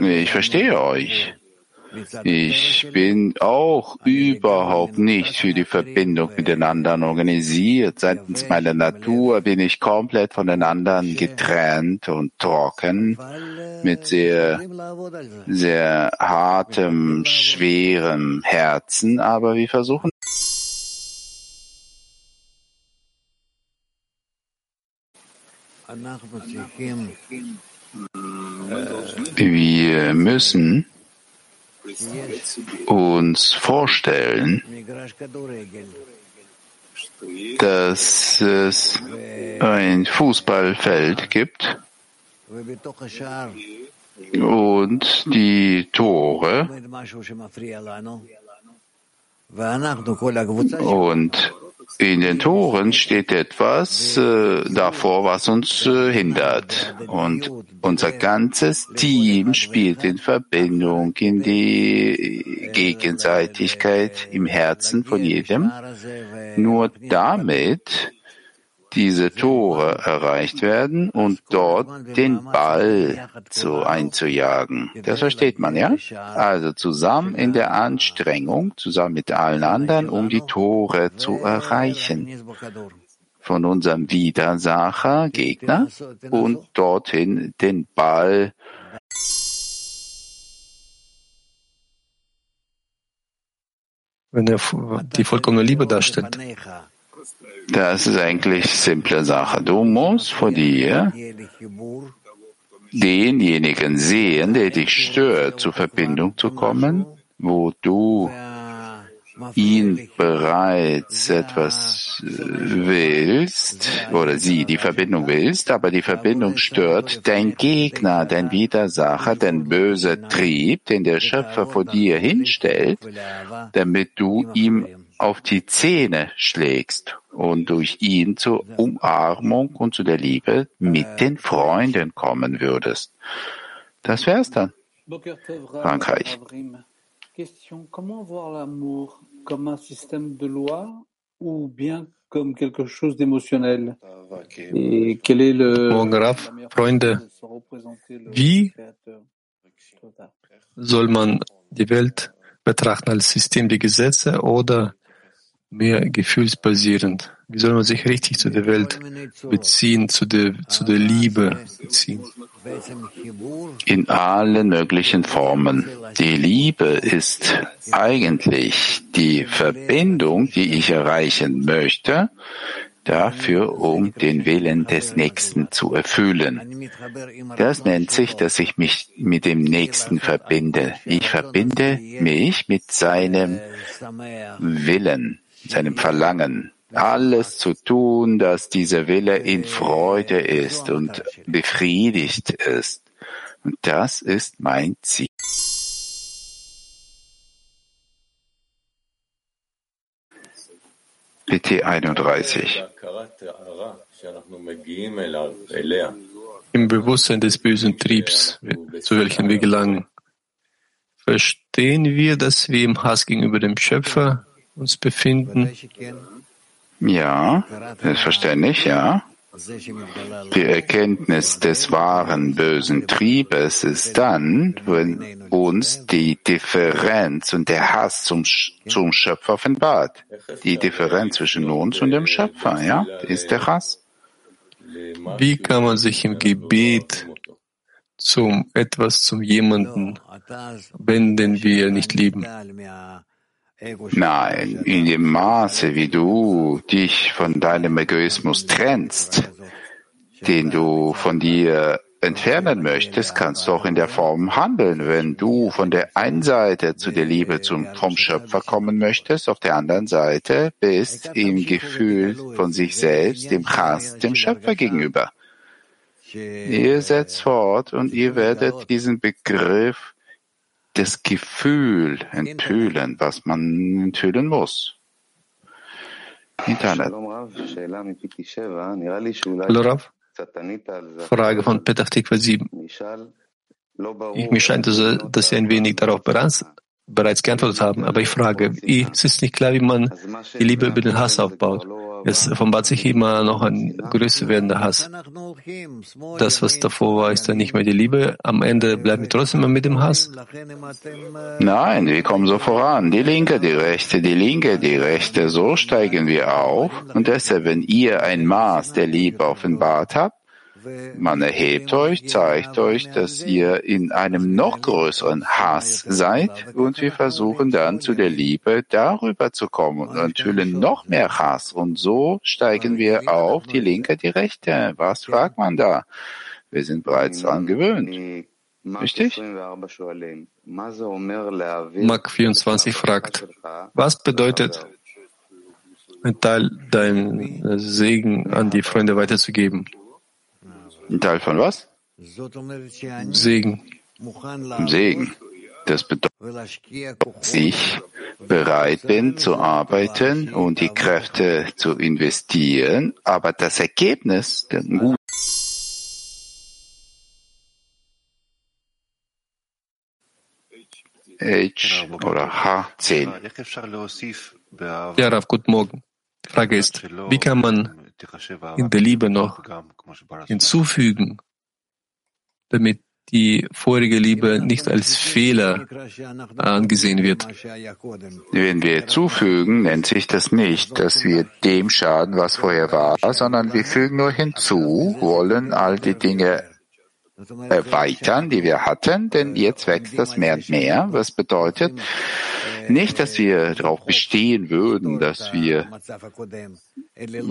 Ich verstehe euch. Ich bin auch überhaupt nicht für die Verbindung mit den anderen organisiert. Seitens meiner Natur bin ich komplett von den anderen getrennt und trocken mit sehr, sehr hartem, schwerem Herzen. Aber wir versuchen wir müssen uns vorstellen, dass es ein Fußballfeld gibt und die Tore. Und in den Toren steht etwas äh, davor, was uns äh, hindert. Und unser ganzes Team spielt in Verbindung in die Gegenseitigkeit im Herzen von jedem. Nur damit diese Tore erreicht werden und dort den Ball zu einzujagen. Das versteht man, ja? Also zusammen in der Anstrengung, zusammen mit allen anderen, um die Tore zu erreichen. Von unserem Widersacher, Gegner, und dorthin den Ball wenn er die vollkommene Liebe darstellt. Das ist eigentlich simple Sache. Du musst vor dir denjenigen sehen, der dich stört, zur Verbindung zu kommen, wo du ihn bereits etwas willst oder sie die Verbindung willst, aber die Verbindung stört dein Gegner, dein Widersacher, dein böser Trieb, den der Schöpfer vor dir hinstellt, damit du ihm auf die Zähne schlägst und durch ihn zur Umarmung und zu der Liebe mit den Freunden kommen würdest. Das wär's dann. Frankreich. Le, Graf, Freunde, wie soll man die Welt betrachten als System der Gesetze oder mehr gefühlsbasierend. Wie soll man sich richtig zu der Welt beziehen, zu der, zu der Liebe beziehen? In allen möglichen Formen. Die Liebe ist eigentlich die Verbindung, die ich erreichen möchte, dafür, um den Willen des Nächsten zu erfüllen. Das nennt sich, dass ich mich mit dem Nächsten verbinde. Ich verbinde mich mit seinem Willen seinem Verlangen, alles zu tun, dass dieser Wille in Freude ist und befriedigt ist. Und das ist mein Ziel. PT 31. Im Bewusstsein des bösen Triebs, zu welchem wir gelangen, Verstehen wir, dass wir im Hass gegenüber dem Schöpfer uns befinden? Ja, selbstverständlich, ja. Die Erkenntnis des wahren bösen Triebes ist dann, wenn uns die Differenz und der Hass zum, zum Schöpfer offenbart. Die Differenz zwischen uns und dem Schöpfer, ja, ist der Hass. Wie kann man sich im Gebet zum etwas zum jemanden wenden, wir nicht lieben? Nein, in dem Maße, wie du dich von deinem Egoismus trennst, den du von dir entfernen möchtest, kannst du auch in der Form handeln. Wenn du von der einen Seite zu der Liebe zum, vom Schöpfer kommen möchtest, auf der anderen Seite bist im Gefühl von sich selbst, dem Hass, dem Schöpfer gegenüber. Ihr setzt fort und ihr werdet diesen Begriff das Gefühl enthüllen, was man enthüllen muss. Internet. Hallo Rav. Frage von Petach Tikva 7. Mir scheint, also, dass Sie ein wenig darauf bereits geantwortet haben, aber ich frage, es ist nicht klar, wie man die Liebe über den Hass aufbaut. Es offenbart sich immer noch ein größer werdender Hass. Das, was davor war, ist dann nicht mehr die Liebe. Am Ende bleiben wir trotzdem immer mit dem Hass. Nein, wir kommen so voran. Die linke, die rechte, die linke, die rechte. So steigen wir auf. Und deshalb, wenn ihr ein Maß der Liebe offenbart habt, man erhebt euch, zeigt euch, dass ihr in einem noch größeren Hass seid und wir versuchen dann zu der Liebe darüber zu kommen und enthüllen noch mehr Hass und so steigen wir auf die linke, die rechte. Was fragt man da? Wir sind bereits daran gewöhnt. Richtig? Mark 24 fragt, was bedeutet ein Teil dein Segen an die Freunde weiterzugeben? Ein Teil von was? Segen. Segen. Das bedeutet, dass ich bereit bin zu arbeiten und die Kräfte zu investieren, aber das Ergebnis, der gut H oder H10. Ja, Rav, guten Morgen. Die Frage ist, wie kann man in der Liebe noch hinzufügen, damit die vorige Liebe nicht als Fehler angesehen wird. Wenn wir zufügen, nennt sich das nicht, dass wir dem schaden, was vorher war, sondern wir fügen nur hinzu, wollen all die Dinge erweitern, die wir hatten, denn jetzt wächst das mehr und mehr, was bedeutet, nicht, dass wir darauf bestehen würden, dass wir,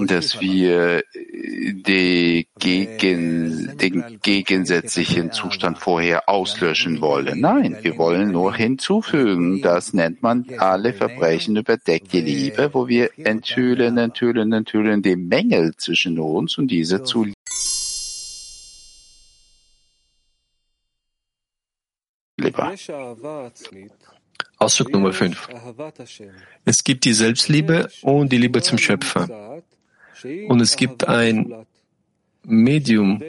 dass wir die gegen, den gegensätzlichen Zustand vorher auslöschen wollen. Nein, wir wollen nur hinzufügen. Das nennt man alle Verbrechen überdeckt die Liebe, wo wir enthüllen, enthüllen, enthüllen die Mängel zwischen uns und diese zu Lieber. Ausdruck Nummer 5. Es gibt die Selbstliebe und die Liebe zum Schöpfer. Und es gibt ein Medium,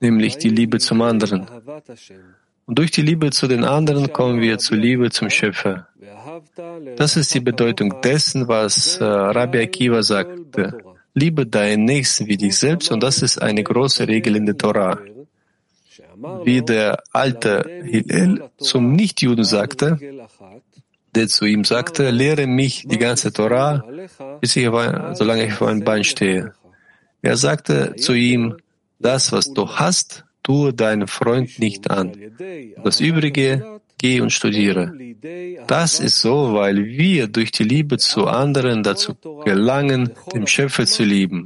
nämlich die Liebe zum anderen. Und durch die Liebe zu den anderen kommen wir zur Liebe zum Schöpfer. Das ist die Bedeutung dessen, was äh, Rabbi Akiva sagte. Liebe deinen Nächsten wie dich selbst und das ist eine große Regel in der Torah wie der alte Hillel zum Nichtjuden sagte, der zu ihm sagte, lehre mich die ganze Torah, bis ich auf, solange ich auf einem Bein stehe. Er sagte zu ihm, das, was du hast, tue deinem Freund nicht an. Das Übrige geh und studiere. Das ist so, weil wir durch die Liebe zu anderen dazu gelangen, den Schöpfer zu lieben.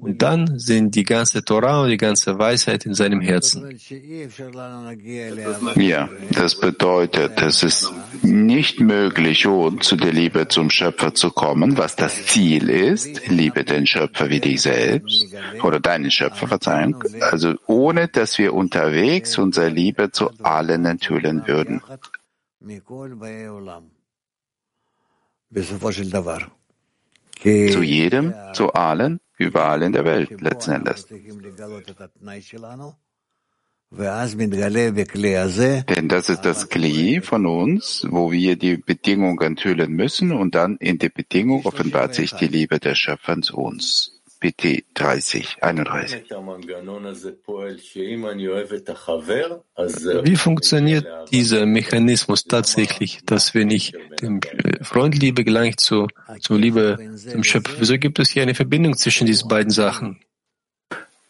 Und dann sind die ganze Torah und die ganze Weisheit in seinem Herzen. Ja, das bedeutet, es ist nicht möglich, ohne zu der Liebe zum Schöpfer zu kommen, was das Ziel ist. Liebe den Schöpfer wie dich selbst oder deinen Schöpfer, Verzeihung. Also ohne, dass wir unterwegs unsere Liebe zu allen enthüllen würden würden. Zu jedem, zu allen, überall in der Welt letzten Endes. Denn das ist das Kli von uns, wo wir die Bedingung enthüllen müssen und dann in der Bedingung offenbart sich die Liebe der Schöpfer zu uns. PT 30, 31. Wie funktioniert dieser Mechanismus tatsächlich, dass wenn ich dem Freund liebe, gelange ich zu, zur Liebe zum Schöpfer? Wieso gibt es hier eine Verbindung zwischen diesen beiden Sachen?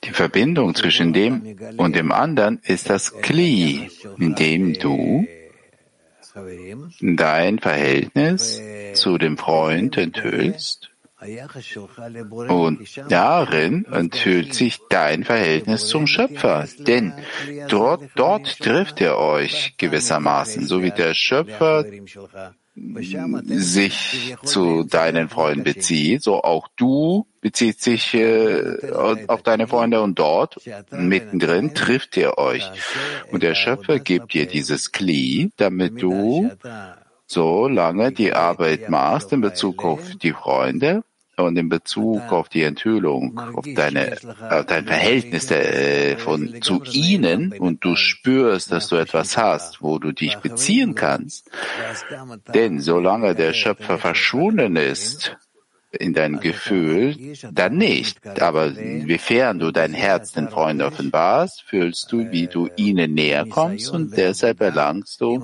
Die Verbindung zwischen dem und dem anderen ist das Kli, in dem du dein Verhältnis zu dem Freund enthüllst und darin enthüllt sich dein Verhältnis zum Schöpfer, denn dort, dort trifft er euch gewissermaßen, so wie der Schöpfer sich zu deinen Freunden bezieht, so auch du bezieht sich äh, auf deine Freunde und dort mittendrin trifft ihr euch. Und der Schöpfer gibt dir dieses Kli, damit du so lange die Arbeit machst in Bezug auf die Freunde, und in Bezug auf die Enthüllung, auf deine, auf dein Verhältnis äh, von, zu ihnen und du spürst, dass du etwas hast, wo du dich beziehen kannst. Denn solange der Schöpfer verschwunden ist, in deinem Gefühl, dann nicht. Aber wiefern du dein Herz den Freunden offenbarst, fühlst du, wie du ihnen näher kommst und deshalb erlangst du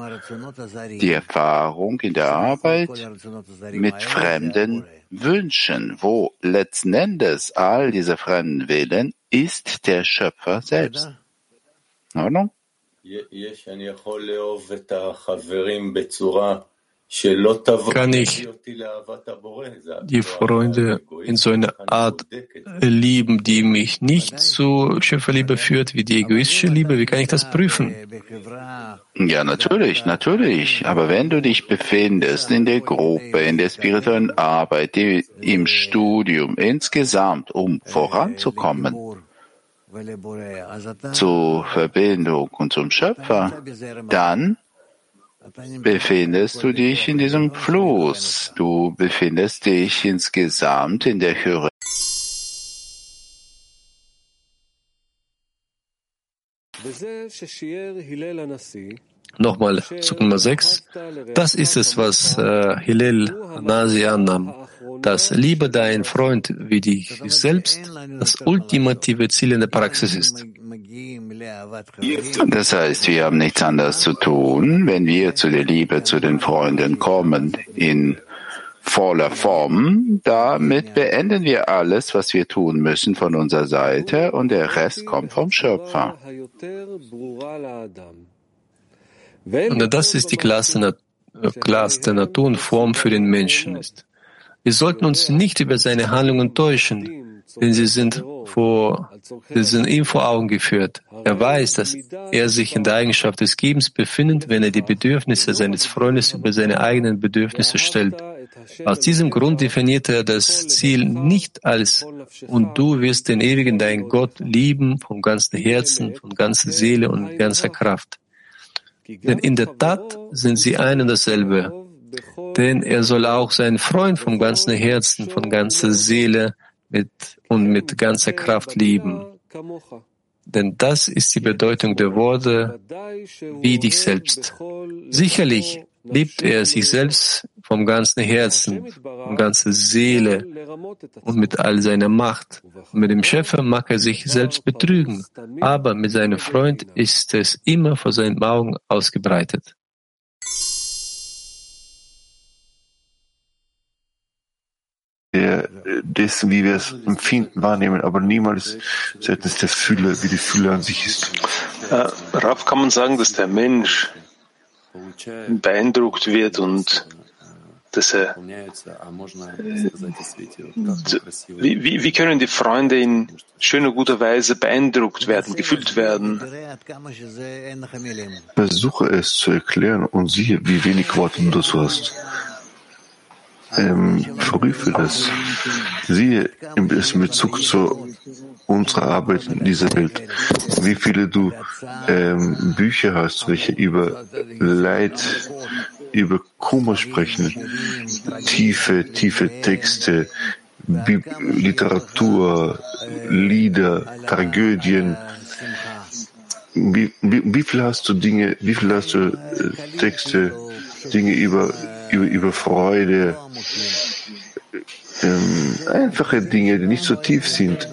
die Erfahrung in der Arbeit mit fremden Wünschen, wo letzten Endes all diese fremden Willen ist der Schöpfer selbst. In Ordnung? Kann ich die Freunde in so einer Art lieben, die mich nicht zu Schöpferliebe führt, wie die egoistische Liebe? Wie kann ich das prüfen? Ja, natürlich, natürlich. Aber wenn du dich befindest in der Gruppe, in der spirituellen Arbeit, im Studium insgesamt, um voranzukommen, zur Verbindung und zum Schöpfer, dann befindest du dich in diesem Fluss. Du befindest dich insgesamt in der Höhe. Nochmal zu Nummer 6. Das ist es, was äh, Hillel Nasi annahm dass Liebe dein Freund wie dich selbst das ultimative Ziel in der Praxis ist. Das heißt, wir haben nichts anderes zu tun, wenn wir zu der Liebe zu den Freunden kommen in voller Form. Damit beenden wir alles, was wir tun müssen von unserer Seite und der Rest kommt vom Schöpfer. Und das ist die klarste, klarste Natur und Form für den Menschen ist. Wir sollten uns nicht über seine Handlungen täuschen, denn sie sind, vor, sie sind ihm vor Augen geführt. Er weiß, dass er sich in der Eigenschaft des Gebens befindet, wenn er die Bedürfnisse seines Freundes über seine eigenen Bedürfnisse stellt. Aus diesem Grund definiert er das Ziel nicht als und du wirst den ewigen dein Gott lieben vom ganzen Herzen, von ganzer Seele und ganzer Kraft. Denn in der Tat sind sie ein und dasselbe. Denn er soll auch seinen Freund vom ganzen Herzen, von ganzer Seele mit, und mit ganzer Kraft lieben. Denn das ist die Bedeutung der Worte wie dich selbst. Sicherlich liebt er sich selbst vom ganzen Herzen, von ganzer Seele und mit all seiner Macht. Und mit dem Schöpfer mag er sich selbst betrügen, aber mit seinem Freund ist es immer vor seinen Augen ausgebreitet. Der, dessen, wie wir es empfinden, wahrnehmen, aber niemals seitens der Fülle, wie die Fülle an sich ist. Äh, Rav, kann man sagen, dass der Mensch beeindruckt wird und dass er, wie, wie, wie können die Freunde in schöner, guter Weise beeindruckt werden, gefühlt werden? Versuche es zu erklären und siehe, wie wenig Worte du dazu hast ähm, prüfe das. Siehe im Bezug zu unserer Arbeit in dieser Welt, wie viele du ähm, Bücher hast, welche über Leid, über Kummer sprechen, tiefe, tiefe Texte, Bi Literatur, Lieder, Tragödien, wie, wie, wie viel hast du Dinge, wie viel hast du äh, Texte, Dinge über, über, über Freude, ähm, einfache Dinge, die nicht so tief sind.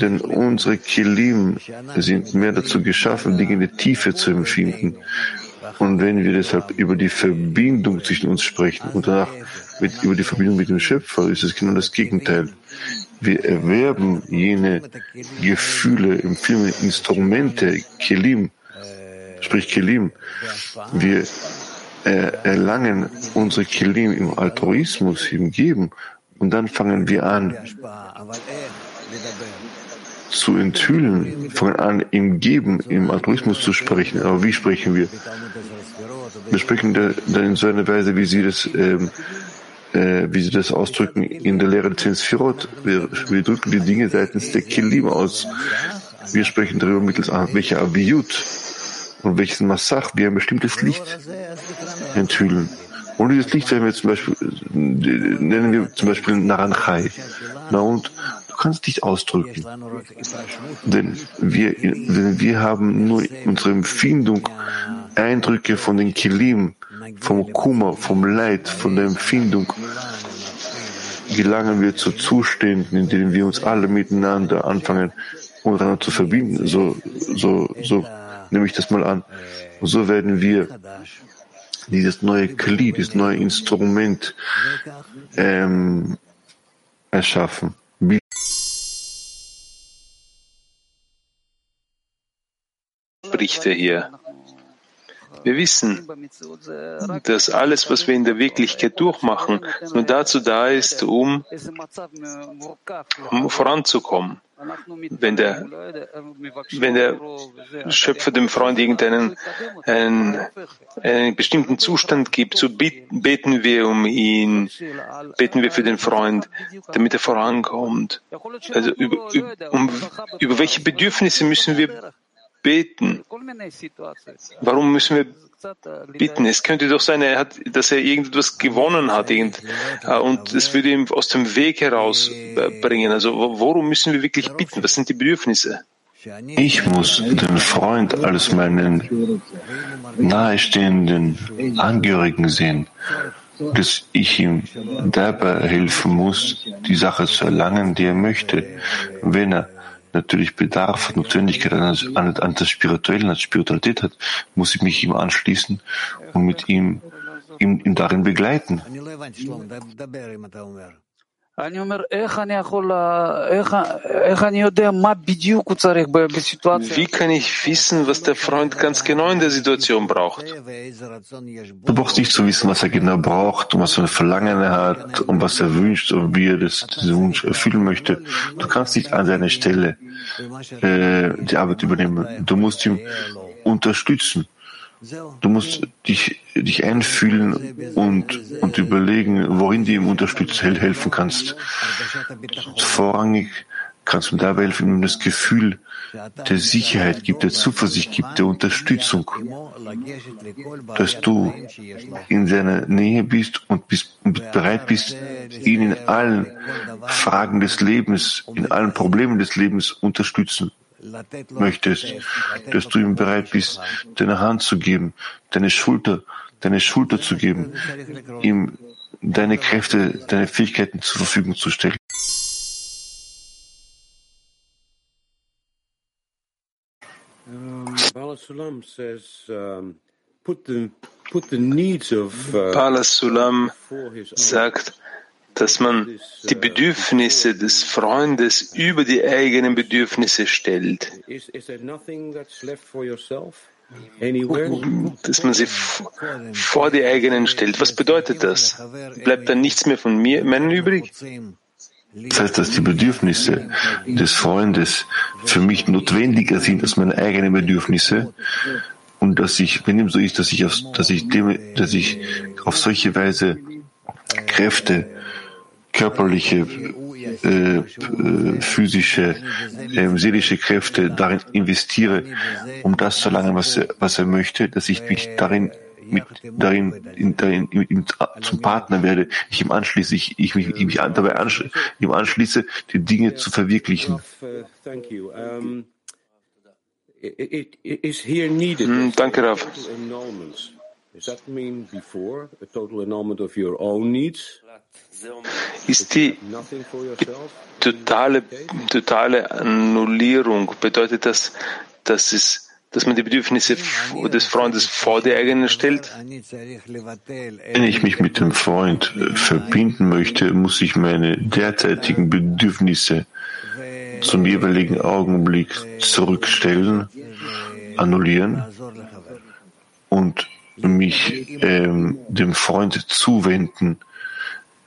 Denn unsere Kilim sind mehr dazu geschaffen, Dinge in der Tiefe zu empfinden. Und wenn wir deshalb über die Verbindung zwischen uns sprechen und danach mit, über die Verbindung mit dem Schöpfer, ist es genau das Gegenteil. Wir erwerben jene Gefühle, empfinden Instrumente, Kelim, sprich Kelim. Wir erlangen unsere Kelim im Altruismus, im Geben. Und dann fangen wir an zu enthüllen, fangen an im Geben, im Altruismus zu sprechen. Aber wie sprechen wir? Wir sprechen dann in so einer Weise, wie Sie das, ähm, äh, wie Sie das ausdrücken in der Lehre des Sphirot. Wir, wir drücken die Dinge seitens der Kelim aus. Wir sprechen darüber mittels welcher Abiyut und welches Massach wir ein bestimmtes Licht enthüllen. Und dieses Licht werden wir zum Beispiel, nennen wir zum Beispiel Naranchai. Na und du kannst dich ausdrücken. Denn wir, denn wir haben nur unsere Empfindung, Eindrücke von den Kilim, vom Kummer, vom Leid, von der Empfindung, gelangen wir zu Zuständen, in denen wir uns alle miteinander anfangen, untereinander zu verbinden. So, so, so nehme ich das mal an. Und so werden wir dieses neue Kli, dieses neue Instrument ähm, erschaffen. Spricht er hier. Wir wissen, dass alles, was wir in der Wirklichkeit durchmachen, nur dazu da ist, um, um voranzukommen. Wenn der, wenn der Schöpfer dem Freund irgendeinen einen, einen bestimmten Zustand gibt, so beten wir um ihn, beten wir für den Freund, damit er vorankommt. Also über, über, um, über welche Bedürfnisse müssen wir beten. Warum müssen wir bitten? Es könnte doch sein, er hat, dass er irgendetwas gewonnen hat irgend, äh, und es würde ihm aus dem Weg herausbringen. Also worum müssen wir wirklich bitten? Was sind die Bedürfnisse? Ich muss den Freund als meinen nahestehenden Angehörigen sehen, dass ich ihm dabei helfen muss, die Sache zu erlangen, die er möchte. Wenn er natürlich Bedarf, Notwendigkeit an, an, das Spirituelle, an der Spiritualität hat, muss ich mich ihm anschließen und mit ihm, ihm, ihm darin begleiten. Wie kann ich wissen, was der Freund ganz genau in der Situation braucht? Du brauchst nicht zu wissen, was er genau braucht und was für ein Verlangen er hat und was er wünscht und wie er das, diesen Wunsch erfüllen möchte. Du kannst nicht an seiner Stelle äh, die Arbeit übernehmen. Du musst ihn unterstützen. Du musst dich, dich einfühlen und, und überlegen, worin du ihm unterstützen, helfen kannst. Vorrangig kannst du dabei helfen, ihm das Gefühl der Sicherheit gibt, der Zuversicht gibt, der Unterstützung, dass du in seiner Nähe bist und bist, bereit bist, ihn in allen Fragen des Lebens, in allen Problemen des Lebens unterstützen möchtest, dass du ihm bereit bist, deine Hand zu geben, deine Schulter, deine Schulter zu geben, ihm deine Kräfte, deine Fähigkeiten zur Verfügung zu stellen. Bala Sulam sagt, dass man die Bedürfnisse des Freundes über die eigenen Bedürfnisse stellt. Dass man sie vor die eigenen stellt. Was bedeutet das? Bleibt dann nichts mehr von mir, meinen übrig? Das heißt, dass die Bedürfnisse des Freundes für mich notwendiger sind als meine eigenen Bedürfnisse und dass ich, wenn dem so ist, dass ich auf, dass ich dem, dass ich auf solche Weise Kräfte körperliche, äh, äh, physische, äh, seelische Kräfte darin investiere, um das zu erlangen, was er, was er möchte, dass ich mich darin mit, darin, in, darin ihm zum Partner werde, ich ihm anschließe, ich, ich mich, ich mich dabei anschließe, ihm anschließe, die Dinge zu verwirklichen. Hm, danke, Rav. Ist die totale, totale Annullierung, bedeutet das, dass, es, dass man die Bedürfnisse des Freundes vor die eigenen stellt? Wenn ich mich mit dem Freund äh, verbinden möchte, muss ich meine derzeitigen Bedürfnisse zum jeweiligen Augenblick zurückstellen, annullieren und mich ähm, dem Freund zuwenden,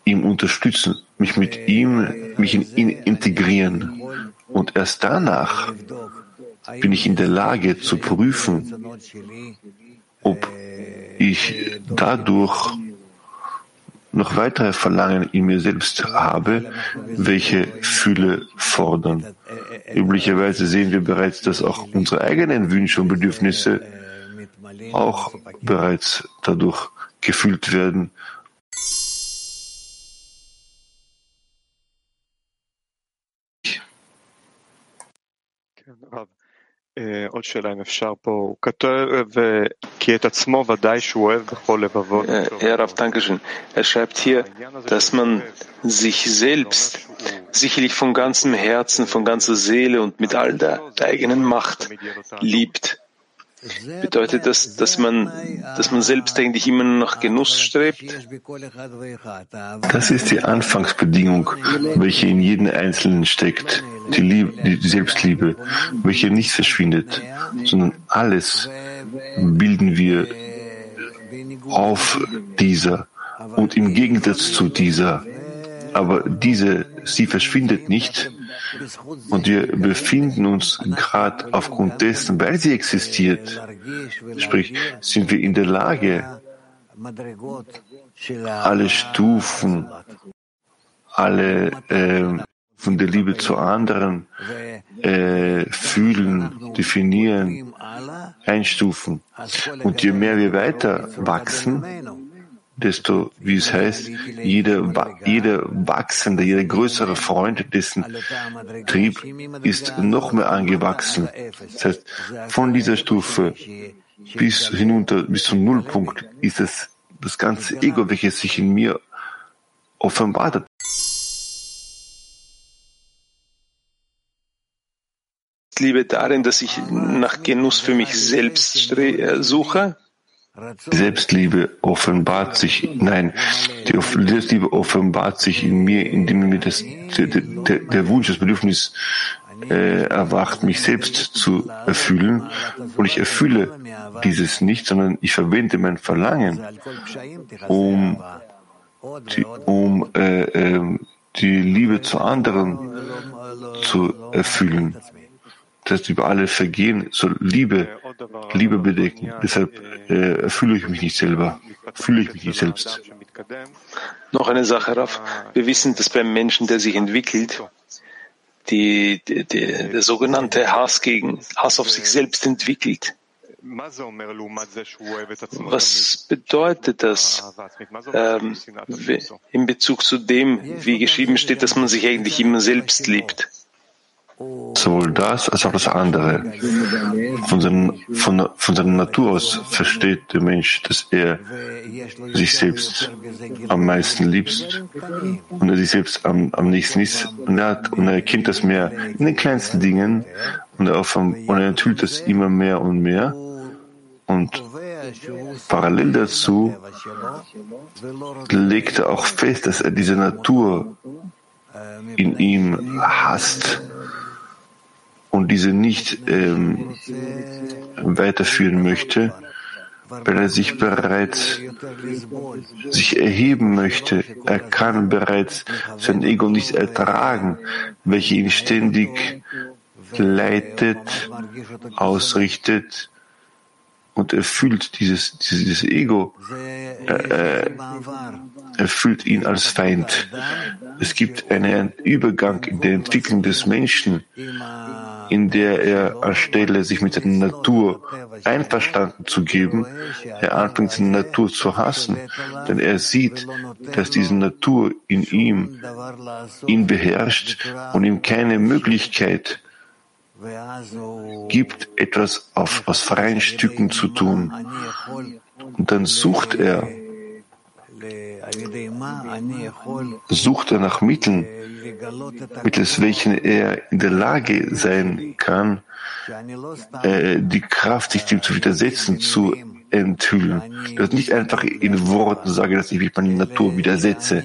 ihm unterstützen, mich mit ihm, mich in ihn integrieren. Und erst danach bin ich in der Lage zu prüfen, ob ich dadurch noch weitere Verlangen in mir selbst habe, welche Fühle fordern. Üblicherweise sehen wir bereits, dass auch unsere eigenen Wünsche und Bedürfnisse auch bereits dadurch gefühlt werden. עוד שאלה אם אפשר פה, הוא כותב, כי את עצמו ודאי שהוא אוהב בכל לבבות. Herr Rav, Dankeschön. Er schreibt hier, dass man sich selbst sicherlich von ganzem Herzen, von ganzer Seele und mit all der eigenen Macht liebt. Bedeutet das, dass man, dass man selbst eigentlich immer nach Genuss strebt? Das ist die Anfangsbedingung, welche in jedem Einzelnen steckt, die, Liebe, die Selbstliebe, welche nicht verschwindet, sondern alles bilden wir auf dieser und im Gegensatz zu dieser. Aber diese, sie verschwindet nicht, und wir befinden uns gerade aufgrund dessen, weil sie existiert, sprich, sind wir in der Lage, alle Stufen, alle äh, von der Liebe zu anderen äh, fühlen, definieren, einstufen. Und je mehr wir weiter wachsen, desto, wie es heißt, jeder, jeder wachsende, jeder größere Freund, dessen Trieb ist noch mehr angewachsen. Das heißt, von dieser Stufe bis hinunter, bis zum Nullpunkt ist es das ganze Ego, welches sich in mir offenbart hat. Liebe darin, dass ich nach Genuss für mich selbst suche? Selbstliebe offenbart sich, nein, die Selbstliebe offenbart sich in mir, indem mir das, der, der, der Wunsch, das Bedürfnis äh, erwacht, mich selbst zu erfüllen. Und ich erfülle dieses nicht, sondern ich verwende mein Verlangen, um die, um äh, äh, die Liebe zu anderen zu erfüllen das über alle Vergehen soll Liebe, Liebe bedecken. Deshalb äh, fühle ich mich nicht selber, fühle ich mich nicht selbst. Noch eine Sache, Raf. Wir wissen, dass beim Menschen, der sich entwickelt, die, die, die, der sogenannte Hass gegen Hass auf sich selbst entwickelt. Was bedeutet das ähm, in Bezug zu dem, wie geschrieben steht, dass man sich eigentlich immer selbst liebt? Sowohl das als auch das andere. Von, seinem, von, von seiner Natur aus versteht der Mensch, dass er sich selbst am meisten liebt und er sich selbst am, am nächsten ist. Und er, hat, und er erkennt das mehr in den kleinsten Dingen und er, und er enthüllt das immer mehr und mehr. Und parallel dazu legt er auch fest, dass er diese Natur in ihm hasst und diese nicht ähm, weiterführen möchte, weil er sich bereits sich erheben möchte. Er kann bereits sein Ego nicht ertragen, welche ihn ständig leitet, ausrichtet und er fühlt dieses, dieses Ego, äh, er fühlt ihn als Feind. Es gibt einen Übergang in der Entwicklung des Menschen, in der er anstelle sich mit der Natur einverstanden zu geben, er anfängt seine Natur zu hassen, denn er sieht, dass diese Natur in ihm ihn beherrscht und ihm keine Möglichkeit gibt etwas auf, aus freien Stücken zu tun. Und dann sucht er, sucht er nach Mitteln, mittels welchen er in der Lage sein kann, äh, die Kraft, sich dem zu widersetzen, zu enthüllen. Das nicht einfach in Worten sage, dass ich mich meiner Natur widersetze.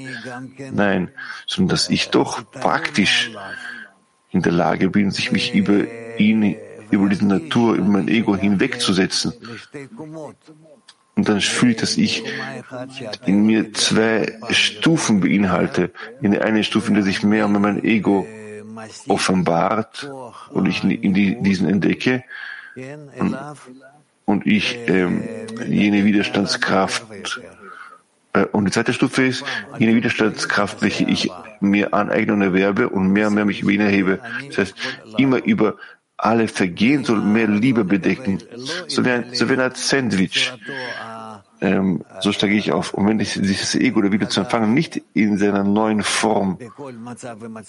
Nein, sondern dass ich doch praktisch in der Lage bin, sich mich über ihn, über diese Natur, über mein Ego hinwegzusetzen. Und dann fühle ich, dass ich in mir zwei Stufen beinhalte. In der einen Stufe, in der sich mehr und mehr mein Ego offenbart und ich in die, diesen entdecke und, und ich ähm, jene Widerstandskraft äh, und die zweite Stufe ist jene Widerstandskraft, welche ich mir aneigne und erwerbe und mehr und mehr mich über erhebe. Das heißt, immer über alle Vergehen soll mehr Liebe bedecken. So wie ein, so wie ein Sandwich. Ähm, so steige ich auf. Und wenn ich dieses Ego oder wieder zu empfangen nicht in seiner neuen Form,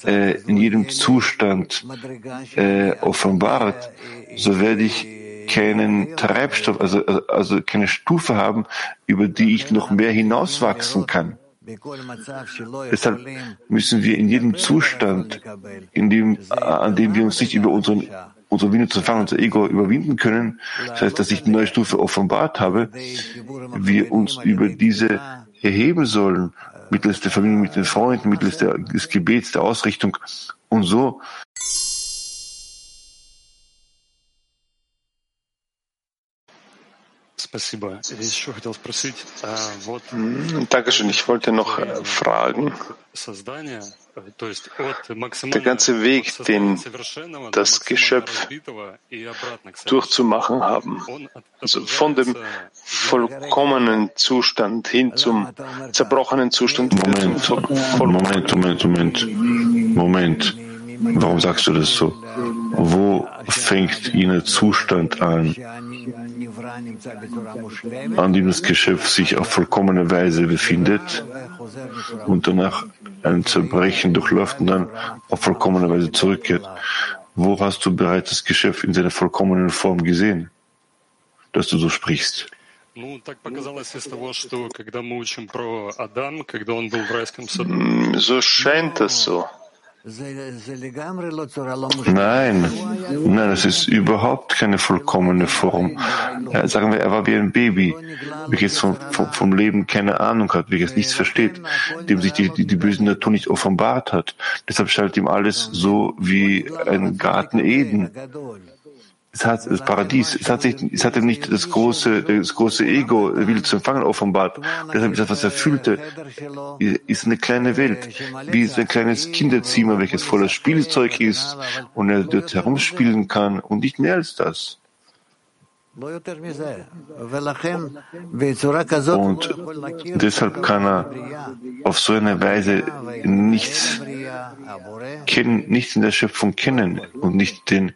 äh, in jedem Zustand äh, offenbart, so werde ich keinen Treibstoff, also, also keine Stufe haben, über die ich noch mehr hinauswachsen kann. Deshalb müssen wir in jedem Zustand, in dem, an dem wir uns nicht über unseren unsere Winde zu fangen, unser Ego überwinden können, das heißt, dass ich eine neue Stufe offenbart habe, wir uns über diese erheben sollen, mittels der Verbindung mit den Freunden, mittels des Gebets, der Ausrichtung. Und so Dankeschön. Ich wollte noch fragen, der ganze Weg, den das Geschöpf durchzumachen haben, also von dem vollkommenen Zustand hin zum zerbrochenen Zustand. Moment, Moment, Moment, Moment, Moment. Warum sagst du das so? Wo fängt jener Zustand an, an dem das Geschöpf sich auf vollkommene Weise befindet und danach ein Zerbrechen durchläuft und dann auf vollkommene Weise zurückkehrt? Wo hast du bereits das Geschöpf in seiner vollkommenen Form gesehen, dass du so sprichst? So scheint das so. Nein, nein, es ist überhaupt keine vollkommene Form. Ja, sagen wir, er war wie ein Baby, welches vom, vom, Leben? Keine Ahnung hat, welches nichts versteht, dem sich die, die, die böse Natur nicht offenbart hat. Deshalb schaltet ihm alles so wie ein Garten Eden es hat das Paradies, es hat, sich, es hat ihm nicht das große, das große Ego, will zu empfangen, offenbart. Deshalb ist das, was er fühlte, ist eine kleine Welt, wie so ein kleines Kinderzimmer, welches voller Spielzeug ist und er dort herumspielen kann und nicht mehr als das. Und deshalb kann er auf so eine Weise nichts, kennen, nichts in der Schöpfung kennen und nicht den,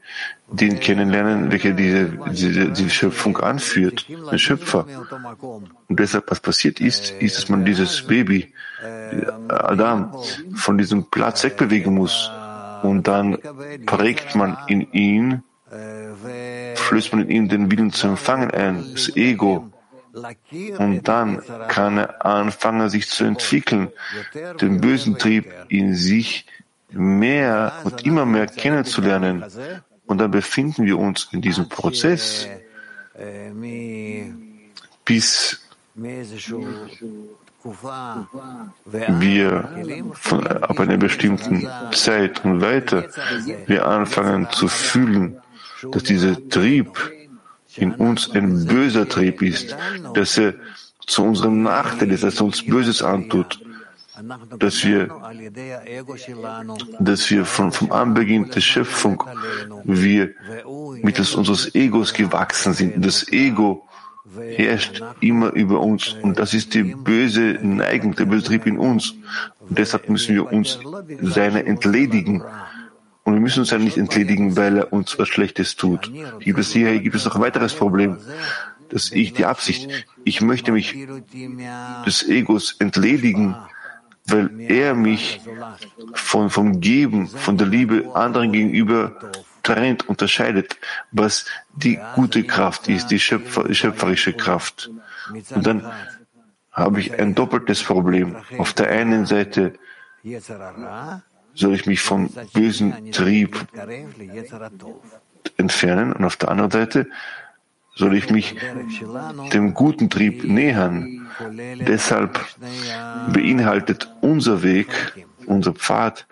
den kennenlernen, welcher diese, diese, die Schöpfung anführt, den Schöpfer. Und deshalb, was passiert ist, ist, dass man dieses Baby, Adam, von diesem Platz wegbewegen muss. Und dann prägt man in ihn flößt man in ihm den Willen zu empfangen ein, das Ego. Und dann kann er anfangen, sich zu entwickeln, den bösen Trieb in sich mehr und immer mehr kennenzulernen. Und dann befinden wir uns in diesem Prozess, bis wir von, ab einer bestimmten Zeit und weiter wir anfangen zu fühlen, dass dieser Trieb in uns ein böser Trieb ist, dass er zu unserem Nachteil ist, dass er uns Böses antut, dass wir, dass wir von, vom Anbeginn der Schöpfung, wir mittels unseres Egos gewachsen sind. Das Ego herrscht immer über uns und das ist die böse Neigung, der böse Trieb in uns. Und deshalb müssen wir uns seiner entledigen. Und wir müssen uns ja nicht entledigen, weil er uns was Schlechtes tut. Gibt es hier gibt es noch ein weiteres Problem, dass ich die Absicht, ich möchte mich des Egos entledigen, weil er mich von, vom Geben, von der Liebe anderen gegenüber trennt, unterscheidet, was die gute Kraft ist, die, Schöpfer, die schöpferische Kraft. Und dann habe ich ein doppeltes Problem. Auf der einen Seite soll ich mich vom bösen Trieb entfernen und auf der anderen Seite soll ich mich dem guten Trieb nähern. Deshalb beinhaltet unser Weg, unser Pfad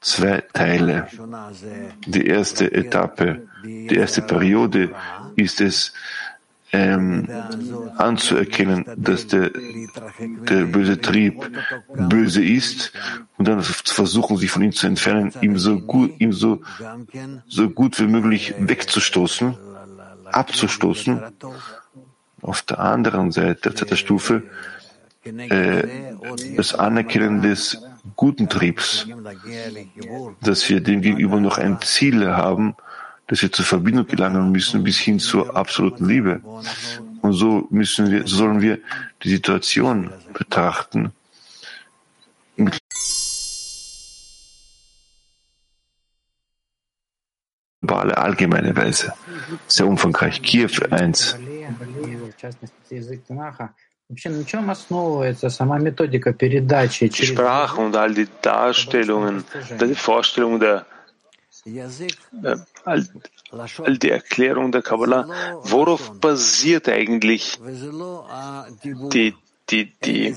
zwei Teile. Die erste Etappe, die erste Periode ist es, ähm, anzuerkennen, dass der, der böse Trieb böse ist und dann zu versuchen, sich von ihm zu entfernen, ihm so gut, ihm so, so gut wie möglich wegzustoßen, abzustoßen. Auf der anderen Seite, der Stufe, äh, das Anerkennen des guten Triebs, dass wir dem gegenüber noch ein Ziel haben, dass wir zur Verbindung gelangen müssen bis hin zur absoluten Liebe. Und so müssen wir, so sollen wir die Situation betrachten. Mit globale, allgemeine Weise. Sehr umfangreich. Kiew 1. Die Sprache und all die Darstellungen, die Vorstellung der äh, all, die Erklärung der Kabbalah, worauf basiert eigentlich die, die, die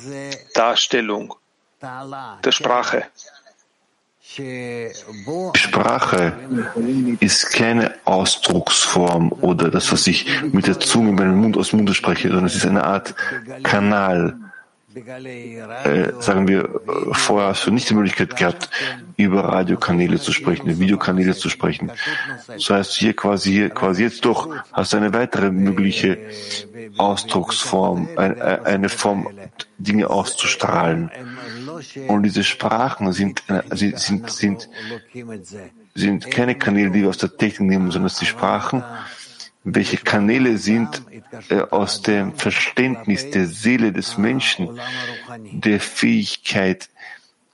Darstellung der Sprache? Sprache ist keine Ausdrucksform oder das, was ich mit der Zunge, mit meinem Mund aus dem Mund spreche, sondern es ist eine Art Kanal, sagen wir, äh, vorher hast du nicht die Möglichkeit gehabt, über Radiokanäle zu sprechen, Videokanäle zu sprechen. Das heißt, hier quasi, hier quasi jetzt doch hast du eine weitere mögliche Ausdrucksform, ein, äh, eine Form, Dinge auszustrahlen. Und diese Sprachen sind, äh, sind, sind, sind, sind keine Kanäle, die wir aus der Technik nehmen, sondern die Sprachen, welche Kanäle sind äh, aus dem Verständnis der Seele des Menschen, der Fähigkeit,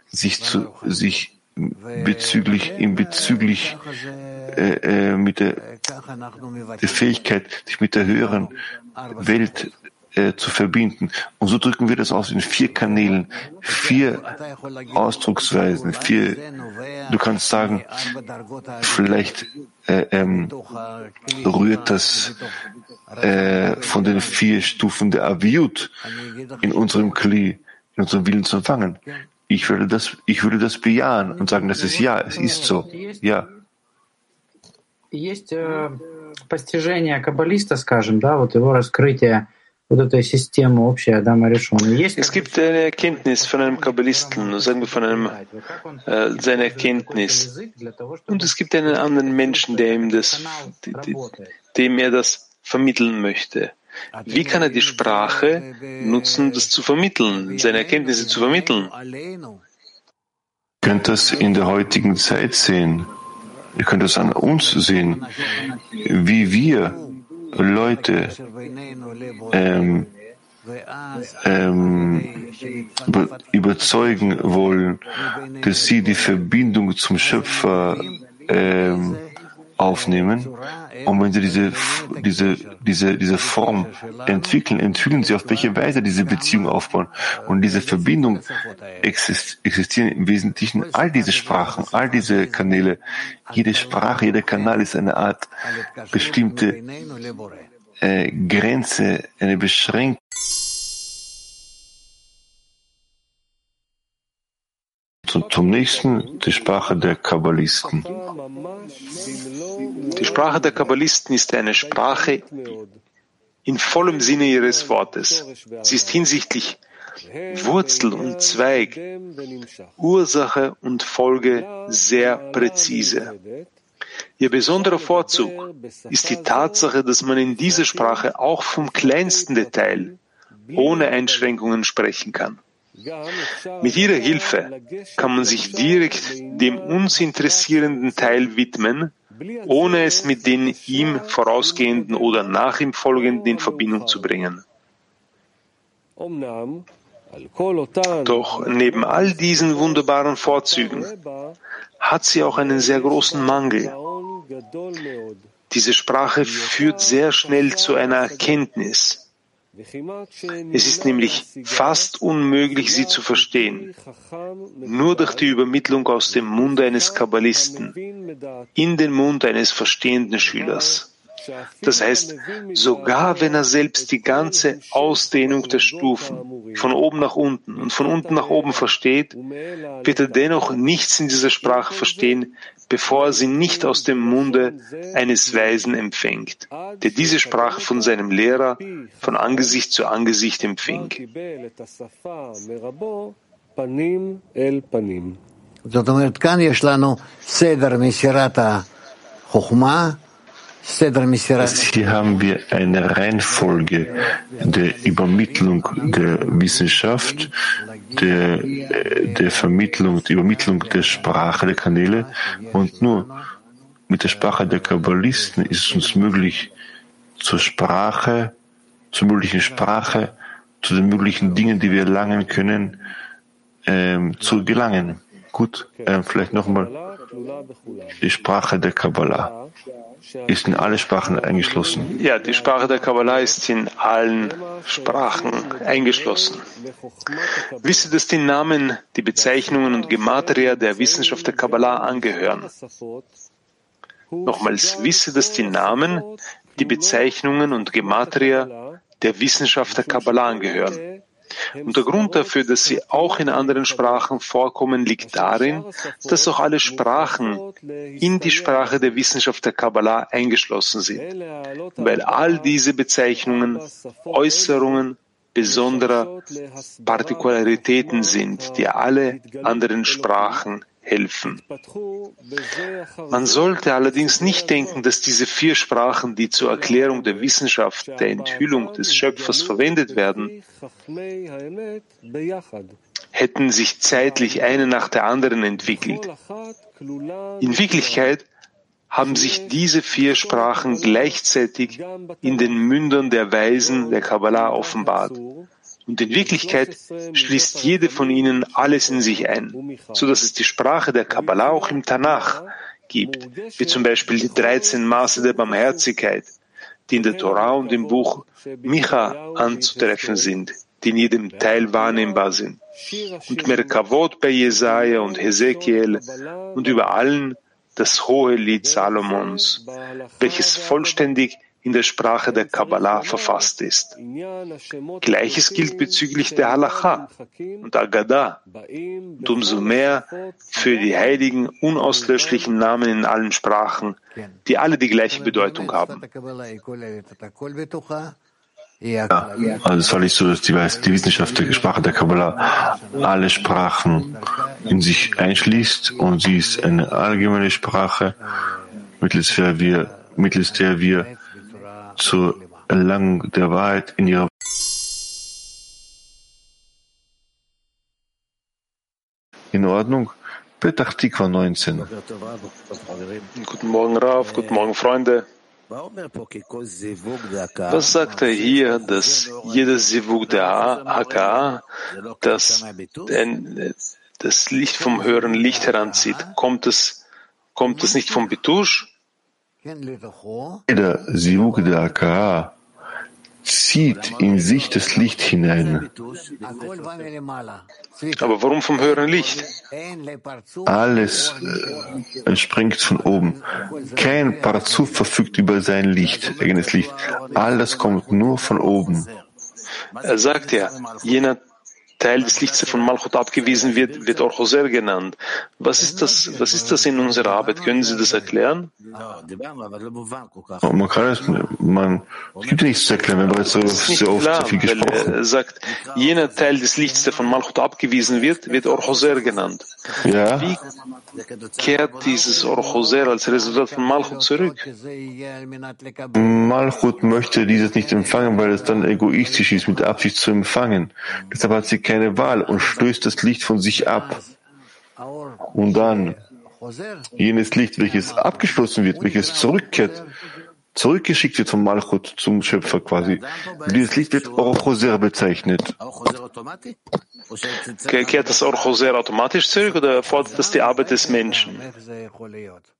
sich zu, sich bezüglich, in bezüglich, äh, äh, mit der, der Fähigkeit, sich mit der höheren Welt äh, zu verbinden. Und so drücken wir das aus in vier Kanälen, vier Ausdrucksweisen, vier, du kannst sagen, vielleicht äh, ähm, rührt das äh, von den vier Stufen der Aviut in unserem Kli, in unserem Willen zu empfangen. Ich würde das, ich würde das bejahen und sagen, das ist ja, es ist so, ja. Есть э, постижение каббалиста, скажем, да, вот его раскрытие es gibt eine Erkenntnis von einem Kabbalisten, sagen wir von einem, äh, seine Erkenntnis. Und es gibt einen anderen Menschen, der ihm das, dem er das vermitteln möchte. Wie kann er die Sprache nutzen, das zu vermitteln, seine Erkenntnisse zu vermitteln? Ihr könnt das in der heutigen Zeit sehen. Ihr könnt das an uns sehen, wie wir Leute ähm, ähm, überzeugen wollen, dass sie die Verbindung zum Schöpfer ähm, aufnehmen. Und wenn sie diese, diese, diese, diese Form entwickeln, entwickeln sie auf welche Weise diese Beziehung aufbauen. Und diese Verbindung existieren im Wesentlichen all diese Sprachen, all diese Kanäle. Jede Sprache, jeder Kanal ist eine Art bestimmte äh, Grenze, eine Beschränkung. Zum nächsten, die Sprache der Kabbalisten. Die Sprache der Kabbalisten ist eine Sprache in vollem Sinne ihres Wortes. Sie ist hinsichtlich Wurzel und Zweig, Ursache und Folge sehr präzise. Ihr besonderer Vorzug ist die Tatsache, dass man in dieser Sprache auch vom kleinsten Detail ohne Einschränkungen sprechen kann. Mit ihrer Hilfe kann man sich direkt dem uns interessierenden Teil widmen, ohne es mit den ihm vorausgehenden oder nach ihm folgenden in Verbindung zu bringen. Doch neben all diesen wunderbaren Vorzügen hat sie auch einen sehr großen Mangel. Diese Sprache führt sehr schnell zu einer Erkenntnis. Es ist nämlich fast unmöglich, sie zu verstehen. Nur durch die Übermittlung aus dem Munde eines Kabbalisten in den Mund eines verstehenden Schülers. Das heißt, sogar wenn er selbst die ganze Ausdehnung der Stufen von oben nach unten und von unten nach oben versteht, wird er dennoch nichts in dieser Sprache verstehen, bevor er sie nicht aus dem Munde eines Weisen empfängt, der diese Sprache von seinem Lehrer von Angesicht zu Angesicht empfing. זאת אומרת, כאן יש לנו סדר מסירת החוכמה, hier haben wir eine Reihenfolge der Übermittlung der Wissenschaft, der, der Vermittlung, der Übermittlung der Sprache der Kanäle und nur mit der Sprache der Kabbalisten ist es uns möglich, zur Sprache, zur möglichen Sprache, zu den möglichen Dingen, die wir erlangen können, ähm, zu gelangen. Gut, ähm, vielleicht nochmal die Sprache der Kabbalah ist in alle Sprachen eingeschlossen. Ja, die Sprache der Kabbalah ist in allen Sprachen eingeschlossen. Wisse, dass die Namen, die Bezeichnungen und Gematria der Wissenschaft der Kabbalah angehören. Nochmals, wisse, dass die Namen, die Bezeichnungen und Gematria der Wissenschaft der Kabbalah angehören. Und der Grund dafür, dass sie auch in anderen Sprachen vorkommen, liegt darin, dass auch alle Sprachen in die Sprache der Wissenschaft der Kabbalah eingeschlossen sind, weil all diese Bezeichnungen Äußerungen besonderer Partikularitäten sind, die alle anderen Sprachen helfen. Man sollte allerdings nicht denken, dass diese vier Sprachen, die zur Erklärung der Wissenschaft der Enthüllung des Schöpfers verwendet werden, hätten sich zeitlich eine nach der anderen entwickelt. In Wirklichkeit haben sich diese vier Sprachen gleichzeitig in den Mündern der Weisen der Kabbalah offenbart. Und in Wirklichkeit schließt jede von ihnen alles in sich ein, so dass es die Sprache der Kabbalah auch im Tanach gibt, wie zum Beispiel die 13 Maße der Barmherzigkeit, die in der Torah und im Buch Micha anzutreffen sind, die in jedem Teil wahrnehmbar sind. Und Merkavot bei Jesaja und Hesekiel und über allen das hohe Lied Salomons, welches vollständig in der Sprache der Kabbalah verfasst ist. Gleiches gilt bezüglich der Halacha und Agadah und umso mehr für die heiligen, unauslöschlichen Namen in allen Sprachen, die alle die gleiche Bedeutung haben. Ja, also es war nicht so, dass die, die Wissenschaft der Sprache der Kabbalah alle Sprachen in sich einschließt und sie ist eine allgemeine Sprache, mittels der wir, mittels der wir zur Erlangung der Wahrheit in ihrer In Ordnung. Petach Tikva 19. Guten Morgen, Raf. Guten Morgen, Freunde. Was sagt er hier, dass jeder Sivuk der Haka, das das Licht vom höheren Licht heranzieht, kommt es, kommt es nicht vom Betusch? Jeder Sivuk der Haka zieht in sich das Licht hinein. Aber warum vom höheren Licht? Alles äh, entspringt von oben. Kein Parzuf verfügt über sein Licht, eigenes Licht. All das kommt nur von oben. Er sagt ja, jener Teil des Lichts, der von Malchut abgewiesen wird, wird Orchoser genannt. Was ist das, was ist das in unserer Arbeit? Können Sie das erklären? Oh, man kann es, man, es gibt nichts zu erklären, man jetzt so, sehr oft klar, so viel gesprochen. Er sagt, jener Teil des Lichts, der von Malchut abgewiesen wird, wird Orchoser genannt. Ja. Wie kehrt dieses Orchoser als Resultat von Malchut zurück? Malchut möchte dieses nicht empfangen, weil es dann egoistisch ist, mit Absicht zu empfangen. Deshalb hat sie keine Wahl und stößt das Licht von sich ab. Und dann jenes Licht, welches abgeschlossen wird, welches zurückkehrt, zurückgeschickt wird vom Malchut zum Schöpfer quasi. Dieses Licht wird Orchoser bezeichnet. Kehrt das Orchoser automatisch zurück oder erfordert das die Arbeit des Menschen?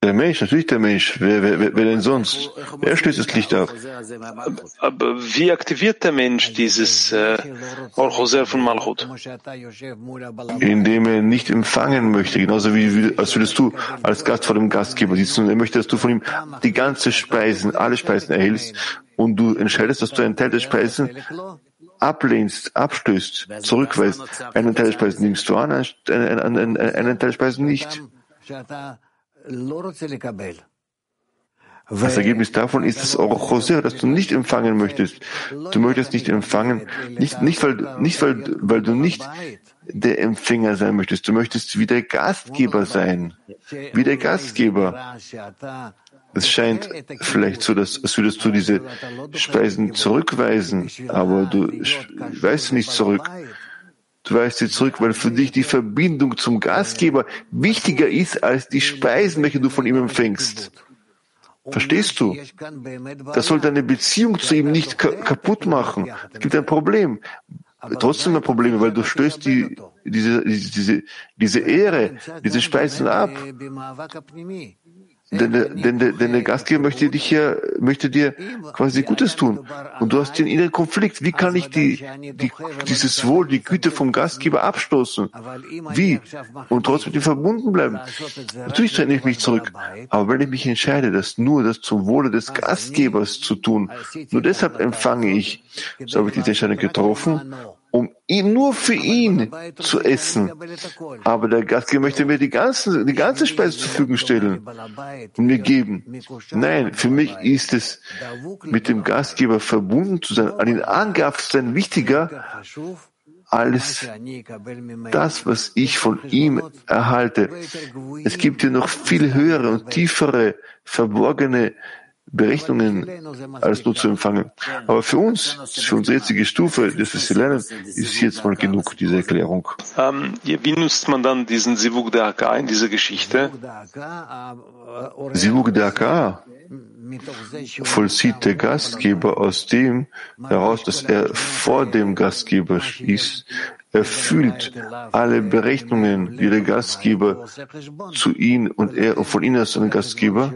Der Mensch, natürlich der Mensch. Wer, wer, wer denn sonst? Wer stößt das Licht ab? Aber wie aktiviert der Mensch dieses äh, Orchoser von Malchut? Indem er nicht empfangen möchte, genauso wie, wie als würdest du als Gast vor dem Gastgeber sitzen und er möchte, dass du von ihm die ganze Speisen, alle Speisen erhältst und du entscheidest, dass du einen Teil der Speisen ablehnst, abstößt, zurückweist. Einen Teil der Speisen nimmst du an, einen, einen, einen Teil der Speisen nicht. Das Ergebnis davon ist das Orochoser, das du nicht empfangen möchtest. Du möchtest nicht empfangen, nicht, nicht, weil, nicht weil, weil du nicht der Empfänger sein möchtest. Du möchtest wie der Gastgeber sein. Wie der Gastgeber. Es scheint vielleicht so, dass, als würdest du diese Speisen zurückweisen, aber du weißt nicht zurück. Du weißt sie zurück, weil für dich die Verbindung zum Gastgeber wichtiger ist als die Speisen, welche du von ihm empfängst. Verstehst du? Das soll deine Beziehung zu ihm nicht kaputt machen. Es gibt ein Problem. Trotzdem ein Problem, weil du stößt die, diese, diese, diese Ehre, diese Speisen ab. Denn denn, der, denn der Gastgeber möchte dich ja, möchte dir quasi Gutes tun. Und du hast den inneren Konflikt. Wie kann ich die, die, dieses Wohl, die Güte vom Gastgeber abstoßen? Wie? Und trotzdem mit ihm verbunden bleiben. Natürlich trenne ich mich zurück. Aber wenn ich mich entscheide, das nur das zum Wohle des Gastgebers zu tun, nur deshalb empfange ich, so habe ich diese Entscheidung getroffen um ihn nur für ihn zu essen. Aber der Gastgeber möchte mir die ganze, die ganze Speise zur Verfügung stellen und mir geben. Nein, für mich ist es, mit dem Gastgeber verbunden zu sein, an ihn angehaftet zu sein, wichtiger als das, was ich von ihm erhalte. Es gibt hier noch viel höhere und tiefere, verborgene Berechnungen alles nur zu empfangen. Aber für uns, für unsere jetzige Stufe, das wir sie lernen, ist jetzt mal genug, diese Erklärung. Ähm, wie nutzt man dann diesen Sivuk Daka in dieser Geschichte? Sivuk Daka vollzieht der Gastgeber aus dem heraus, dass er vor dem Gastgeber ist, er fühlt alle Berechnungen, die der Gastgeber zu ihm und er von ihnen als ein Gastgeber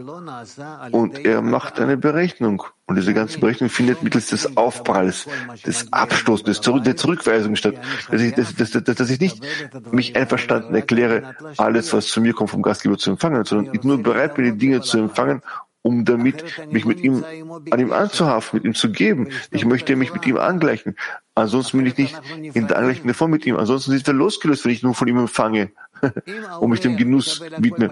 und er macht eine Berechnung. Und diese ganze Berechnung findet mittels des Aufpralls, des Abstoßes, des Zurück, der Zurückweisung statt. Dass ich, dass, dass, dass ich nicht mich einverstanden erkläre, alles, was zu mir kommt, vom Gastgeber zu empfangen, sondern ich nur bereit bin, die Dinge zu empfangen um damit mich mit ihm an ihm anzuhaften, mit ihm zu geben. Ich möchte mich mit ihm angleichen. Ansonsten bin ich nicht in der angleichenden Form mit ihm. Ansonsten sind wir losgelöst, wenn ich nur von ihm empfange und [LAUGHS] mich dem Genuss widme.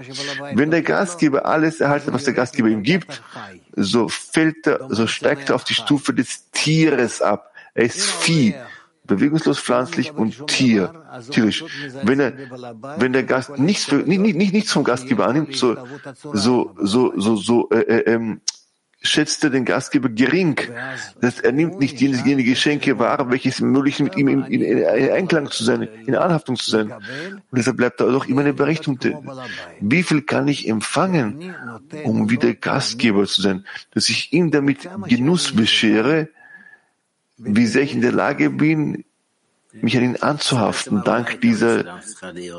Wenn der Gastgeber alles erhalten, was der Gastgeber ihm gibt, so fällt er, so steigt er auf die Stufe des Tieres ab. Er ist Vieh bewegungslos pflanzlich und Tier, tierisch. Wenn er, wenn der Gast nichts, nicht, nicht, nichts vom Gastgeber annimmt, so, so, so, so, so äh, äh, schätzt er den Gastgeber gering. Das, er nimmt nicht jene, Geschenke wahr, welches ermöglichen, mit ihm in, in, in, Einklang zu sein, in Anhaftung zu sein. Und deshalb bleibt er doch immer eine Berechtigte. Wie viel kann ich empfangen, um wieder Gastgeber zu sein, dass ich ihm damit Genuss beschere, wie sehr ich in der Lage bin, mich an ihn anzuhaften, dank dieser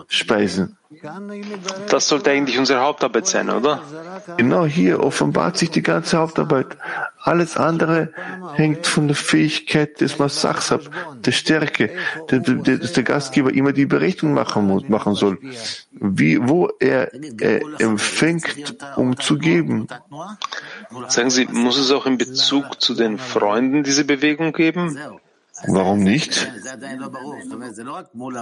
Speisen. Das sollte eigentlich unsere Hauptarbeit sein, oder? Genau hier offenbart sich die ganze Hauptarbeit. Alles andere hängt von der Fähigkeit des Massachs ab, der Stärke, dass der Gastgeber immer die Berechnung machen, muss, machen soll, wie, wo er, er empfängt, um zu geben. Sagen Sie, muss es auch in Bezug zu den Freunden diese Bewegung geben? Warum nicht?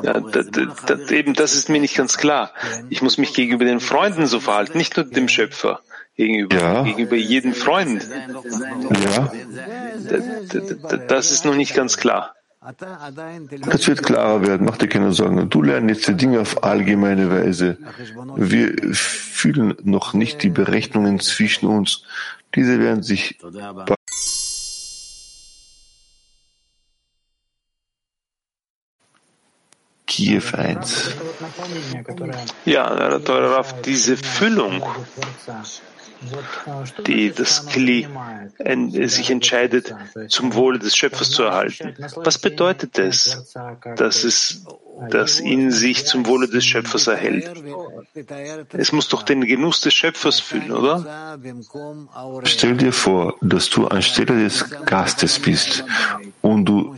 Ja, da, da, da, eben das ist mir nicht ganz klar. Ich muss mich gegenüber den Freunden so verhalten, nicht nur dem Schöpfer, gegenüber, ja. gegenüber jedem Freund. Ja. Das ist noch nicht ganz klar. Das wird klarer werden, mach dir keine Sorgen. Du lernst jetzt die Dinge auf allgemeine Weise. Wir fühlen noch nicht die Berechnungen zwischen uns. Diese werden sich Kiew 1. Ja, darauf diese Füllung, die das Kli sich entscheidet, zum Wohle des Schöpfers zu erhalten. Was bedeutet es, dass es das in sich zum Wohle des Schöpfers erhält. Es muss doch den Genuss des Schöpfers fühlen, oder? Stell dir vor, dass du anstelle des Gastes bist und du,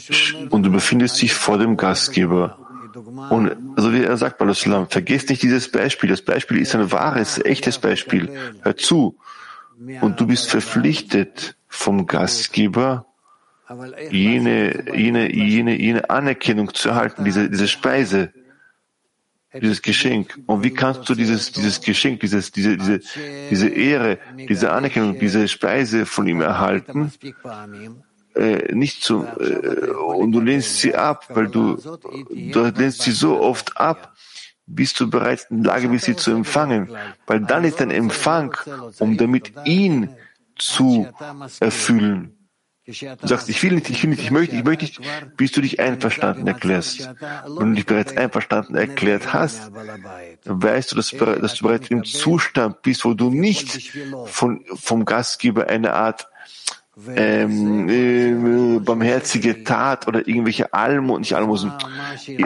und du befindest dich vor dem Gastgeber. Und so wie er sagt, Balassalam, vergesst nicht dieses Beispiel. Das Beispiel ist ein wahres, echtes Beispiel. Hör zu. Und du bist verpflichtet vom Gastgeber, jene, jene, jene, jene Anerkennung zu erhalten, diese, diese Speise, dieses Geschenk. Und wie kannst du dieses, dieses Geschenk, dieses, diese, diese, diese Ehre, diese Anerkennung, diese Speise von ihm erhalten? Äh, nicht zu, äh, und du lehnst sie ab, weil du, du lehnst sie so oft ab, bis du bereits in der Lage bist, sie zu empfangen. Weil dann ist ein Empfang, um damit ihn zu erfüllen. Du sagst, ich will nicht, ich will nicht, ich möchte, ich möchte nicht, bis du dich einverstanden erklärst. Wenn du dich bereits einverstanden erklärt hast, weißt du, dass, dass du bereits im Zustand bist, wo du nicht von, vom Gastgeber eine Art ähm, äh, barmherzige Tat oder irgendwelche Almosen, nicht Almosen,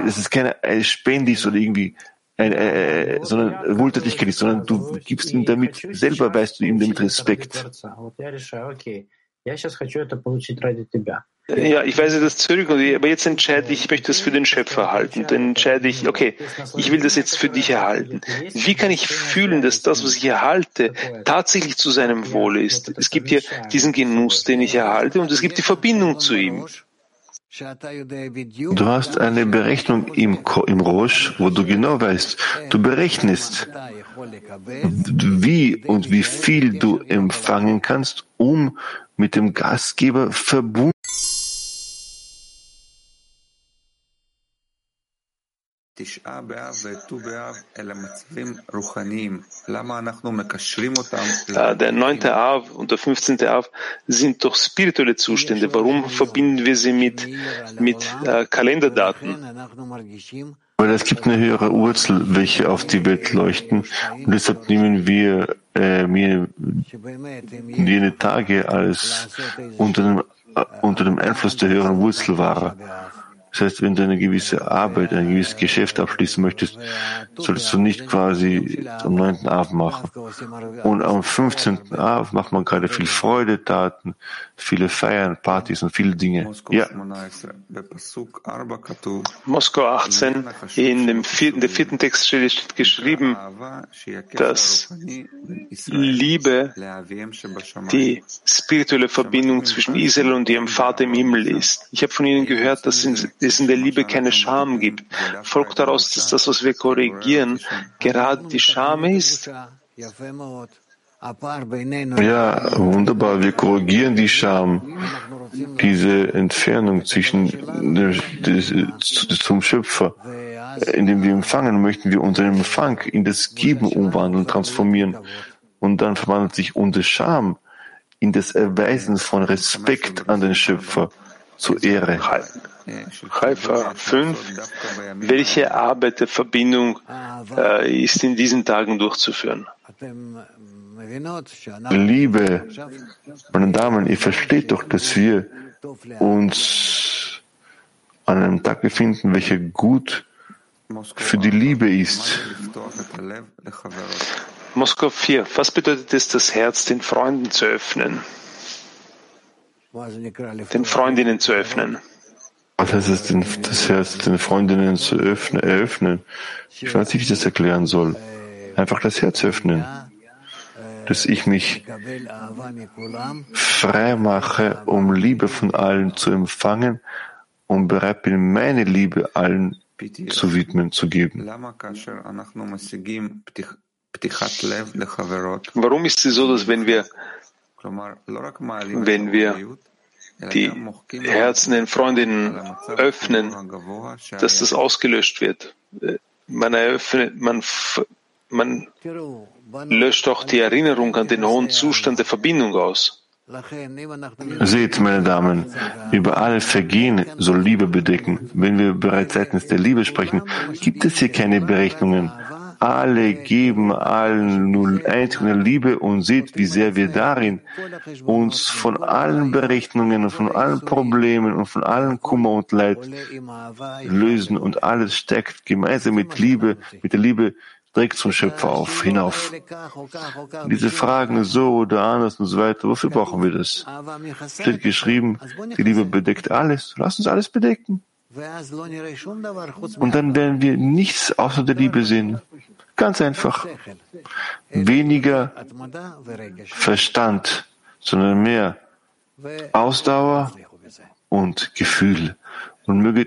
es ist keine äh, Spendis oder irgendwie äh, äh, sondern Wohltätigkeit sondern du gibst ihm damit, selber weißt du ihm damit Respekt. Ja, ich weise das zurück, aber jetzt entscheide ich, ich möchte das für den Schöpfer halten. Dann entscheide ich, okay, ich will das jetzt für dich erhalten. Wie kann ich fühlen, dass das, was ich erhalte, tatsächlich zu seinem Wohle ist? Es gibt hier diesen Genuss, den ich erhalte, und es gibt die Verbindung zu ihm. Du hast eine Berechnung im, im Rosh, wo du genau weißt, du berechnest, wie und wie viel du empfangen kannst, um mit dem Gastgeber verbunden Der 9. Av und der 15. Av sind doch spirituelle Zustände. Warum verbinden wir sie mit, mit äh, Kalenderdaten? Weil es gibt eine höhere Wurzel, welche auf die Welt leuchten. Und deshalb nehmen wir äh, jene Tage als unter dem, äh, unter dem Einfluss der höheren Wurzel wahr. Das heißt, wenn du eine gewisse Arbeit, ein gewisses Geschäft abschließen möchtest, solltest du nicht quasi am 9. Abend machen. Und am 15. Abend macht man gerade viel Freude, Taten, viele Feiern, Partys und viele Dinge. Ja. Moskau 18, in dem vierten, der vierten Text steht geschrieben, dass Liebe die spirituelle Verbindung zwischen Israel und ihrem Vater im Himmel ist. Ich habe von Ihnen gehört, dass es in der Liebe keine Scham gibt. Folgt daraus, dass das, was wir korrigieren, gerade die Scham ist? Ja, wunderbar. Wir korrigieren die Scham, diese Entfernung zwischen zum Schöpfer. Indem wir empfangen, möchten wir unseren Empfang in das Geben umwandeln, transformieren. Und dann verwandelt sich unsere Scham in das Erweisen von Respekt an den Schöpfer zur Ehre. Haifa 5. Welche Arbeit der Verbindung äh, ist in diesen Tagen durchzuführen? Liebe, meine Damen, ihr versteht doch, dass wir uns an einem Tag befinden, welcher gut für die Liebe ist. Moskau 4. Was bedeutet es, das Herz den Freunden zu öffnen? Den Freundinnen zu öffnen. Was heißt es, den, das Herz den Freundinnen zu öffnen, eröffnen? Ich weiß nicht, wie ich das erklären soll. Einfach das Herz öffnen. Dass ich mich frei mache, um Liebe von allen zu empfangen und bereit bin, meine Liebe allen zu widmen, zu geben. Warum ist es so, dass wenn wir, wenn wir die Herzen den Freundinnen öffnen, dass das ausgelöscht wird. Man eröffnet, man, man löscht auch die Erinnerung an den hohen Zustand der Verbindung aus. Seht, meine Damen, über alle Vergehen soll Liebe bedecken. Wenn wir bereits seitens der Liebe sprechen, gibt es hier keine Berechnungen. Alle geben allen einzig Liebe und seht, wie sehr wir darin uns von allen Berechnungen und von allen Problemen und von allen Kummer und Leid lösen und alles steckt gemeinsam mit Liebe, mit der Liebe direkt zum Schöpfer auf, hinauf. Diese Fragen so oder anders und so weiter, wofür brauchen wir das? Steht geschrieben, die Liebe bedeckt alles. Lass uns alles bedecken. Und dann werden wir nichts außer der Liebe sehen. Ganz einfach. Weniger Verstand, sondern mehr Ausdauer und Gefühl. Und möge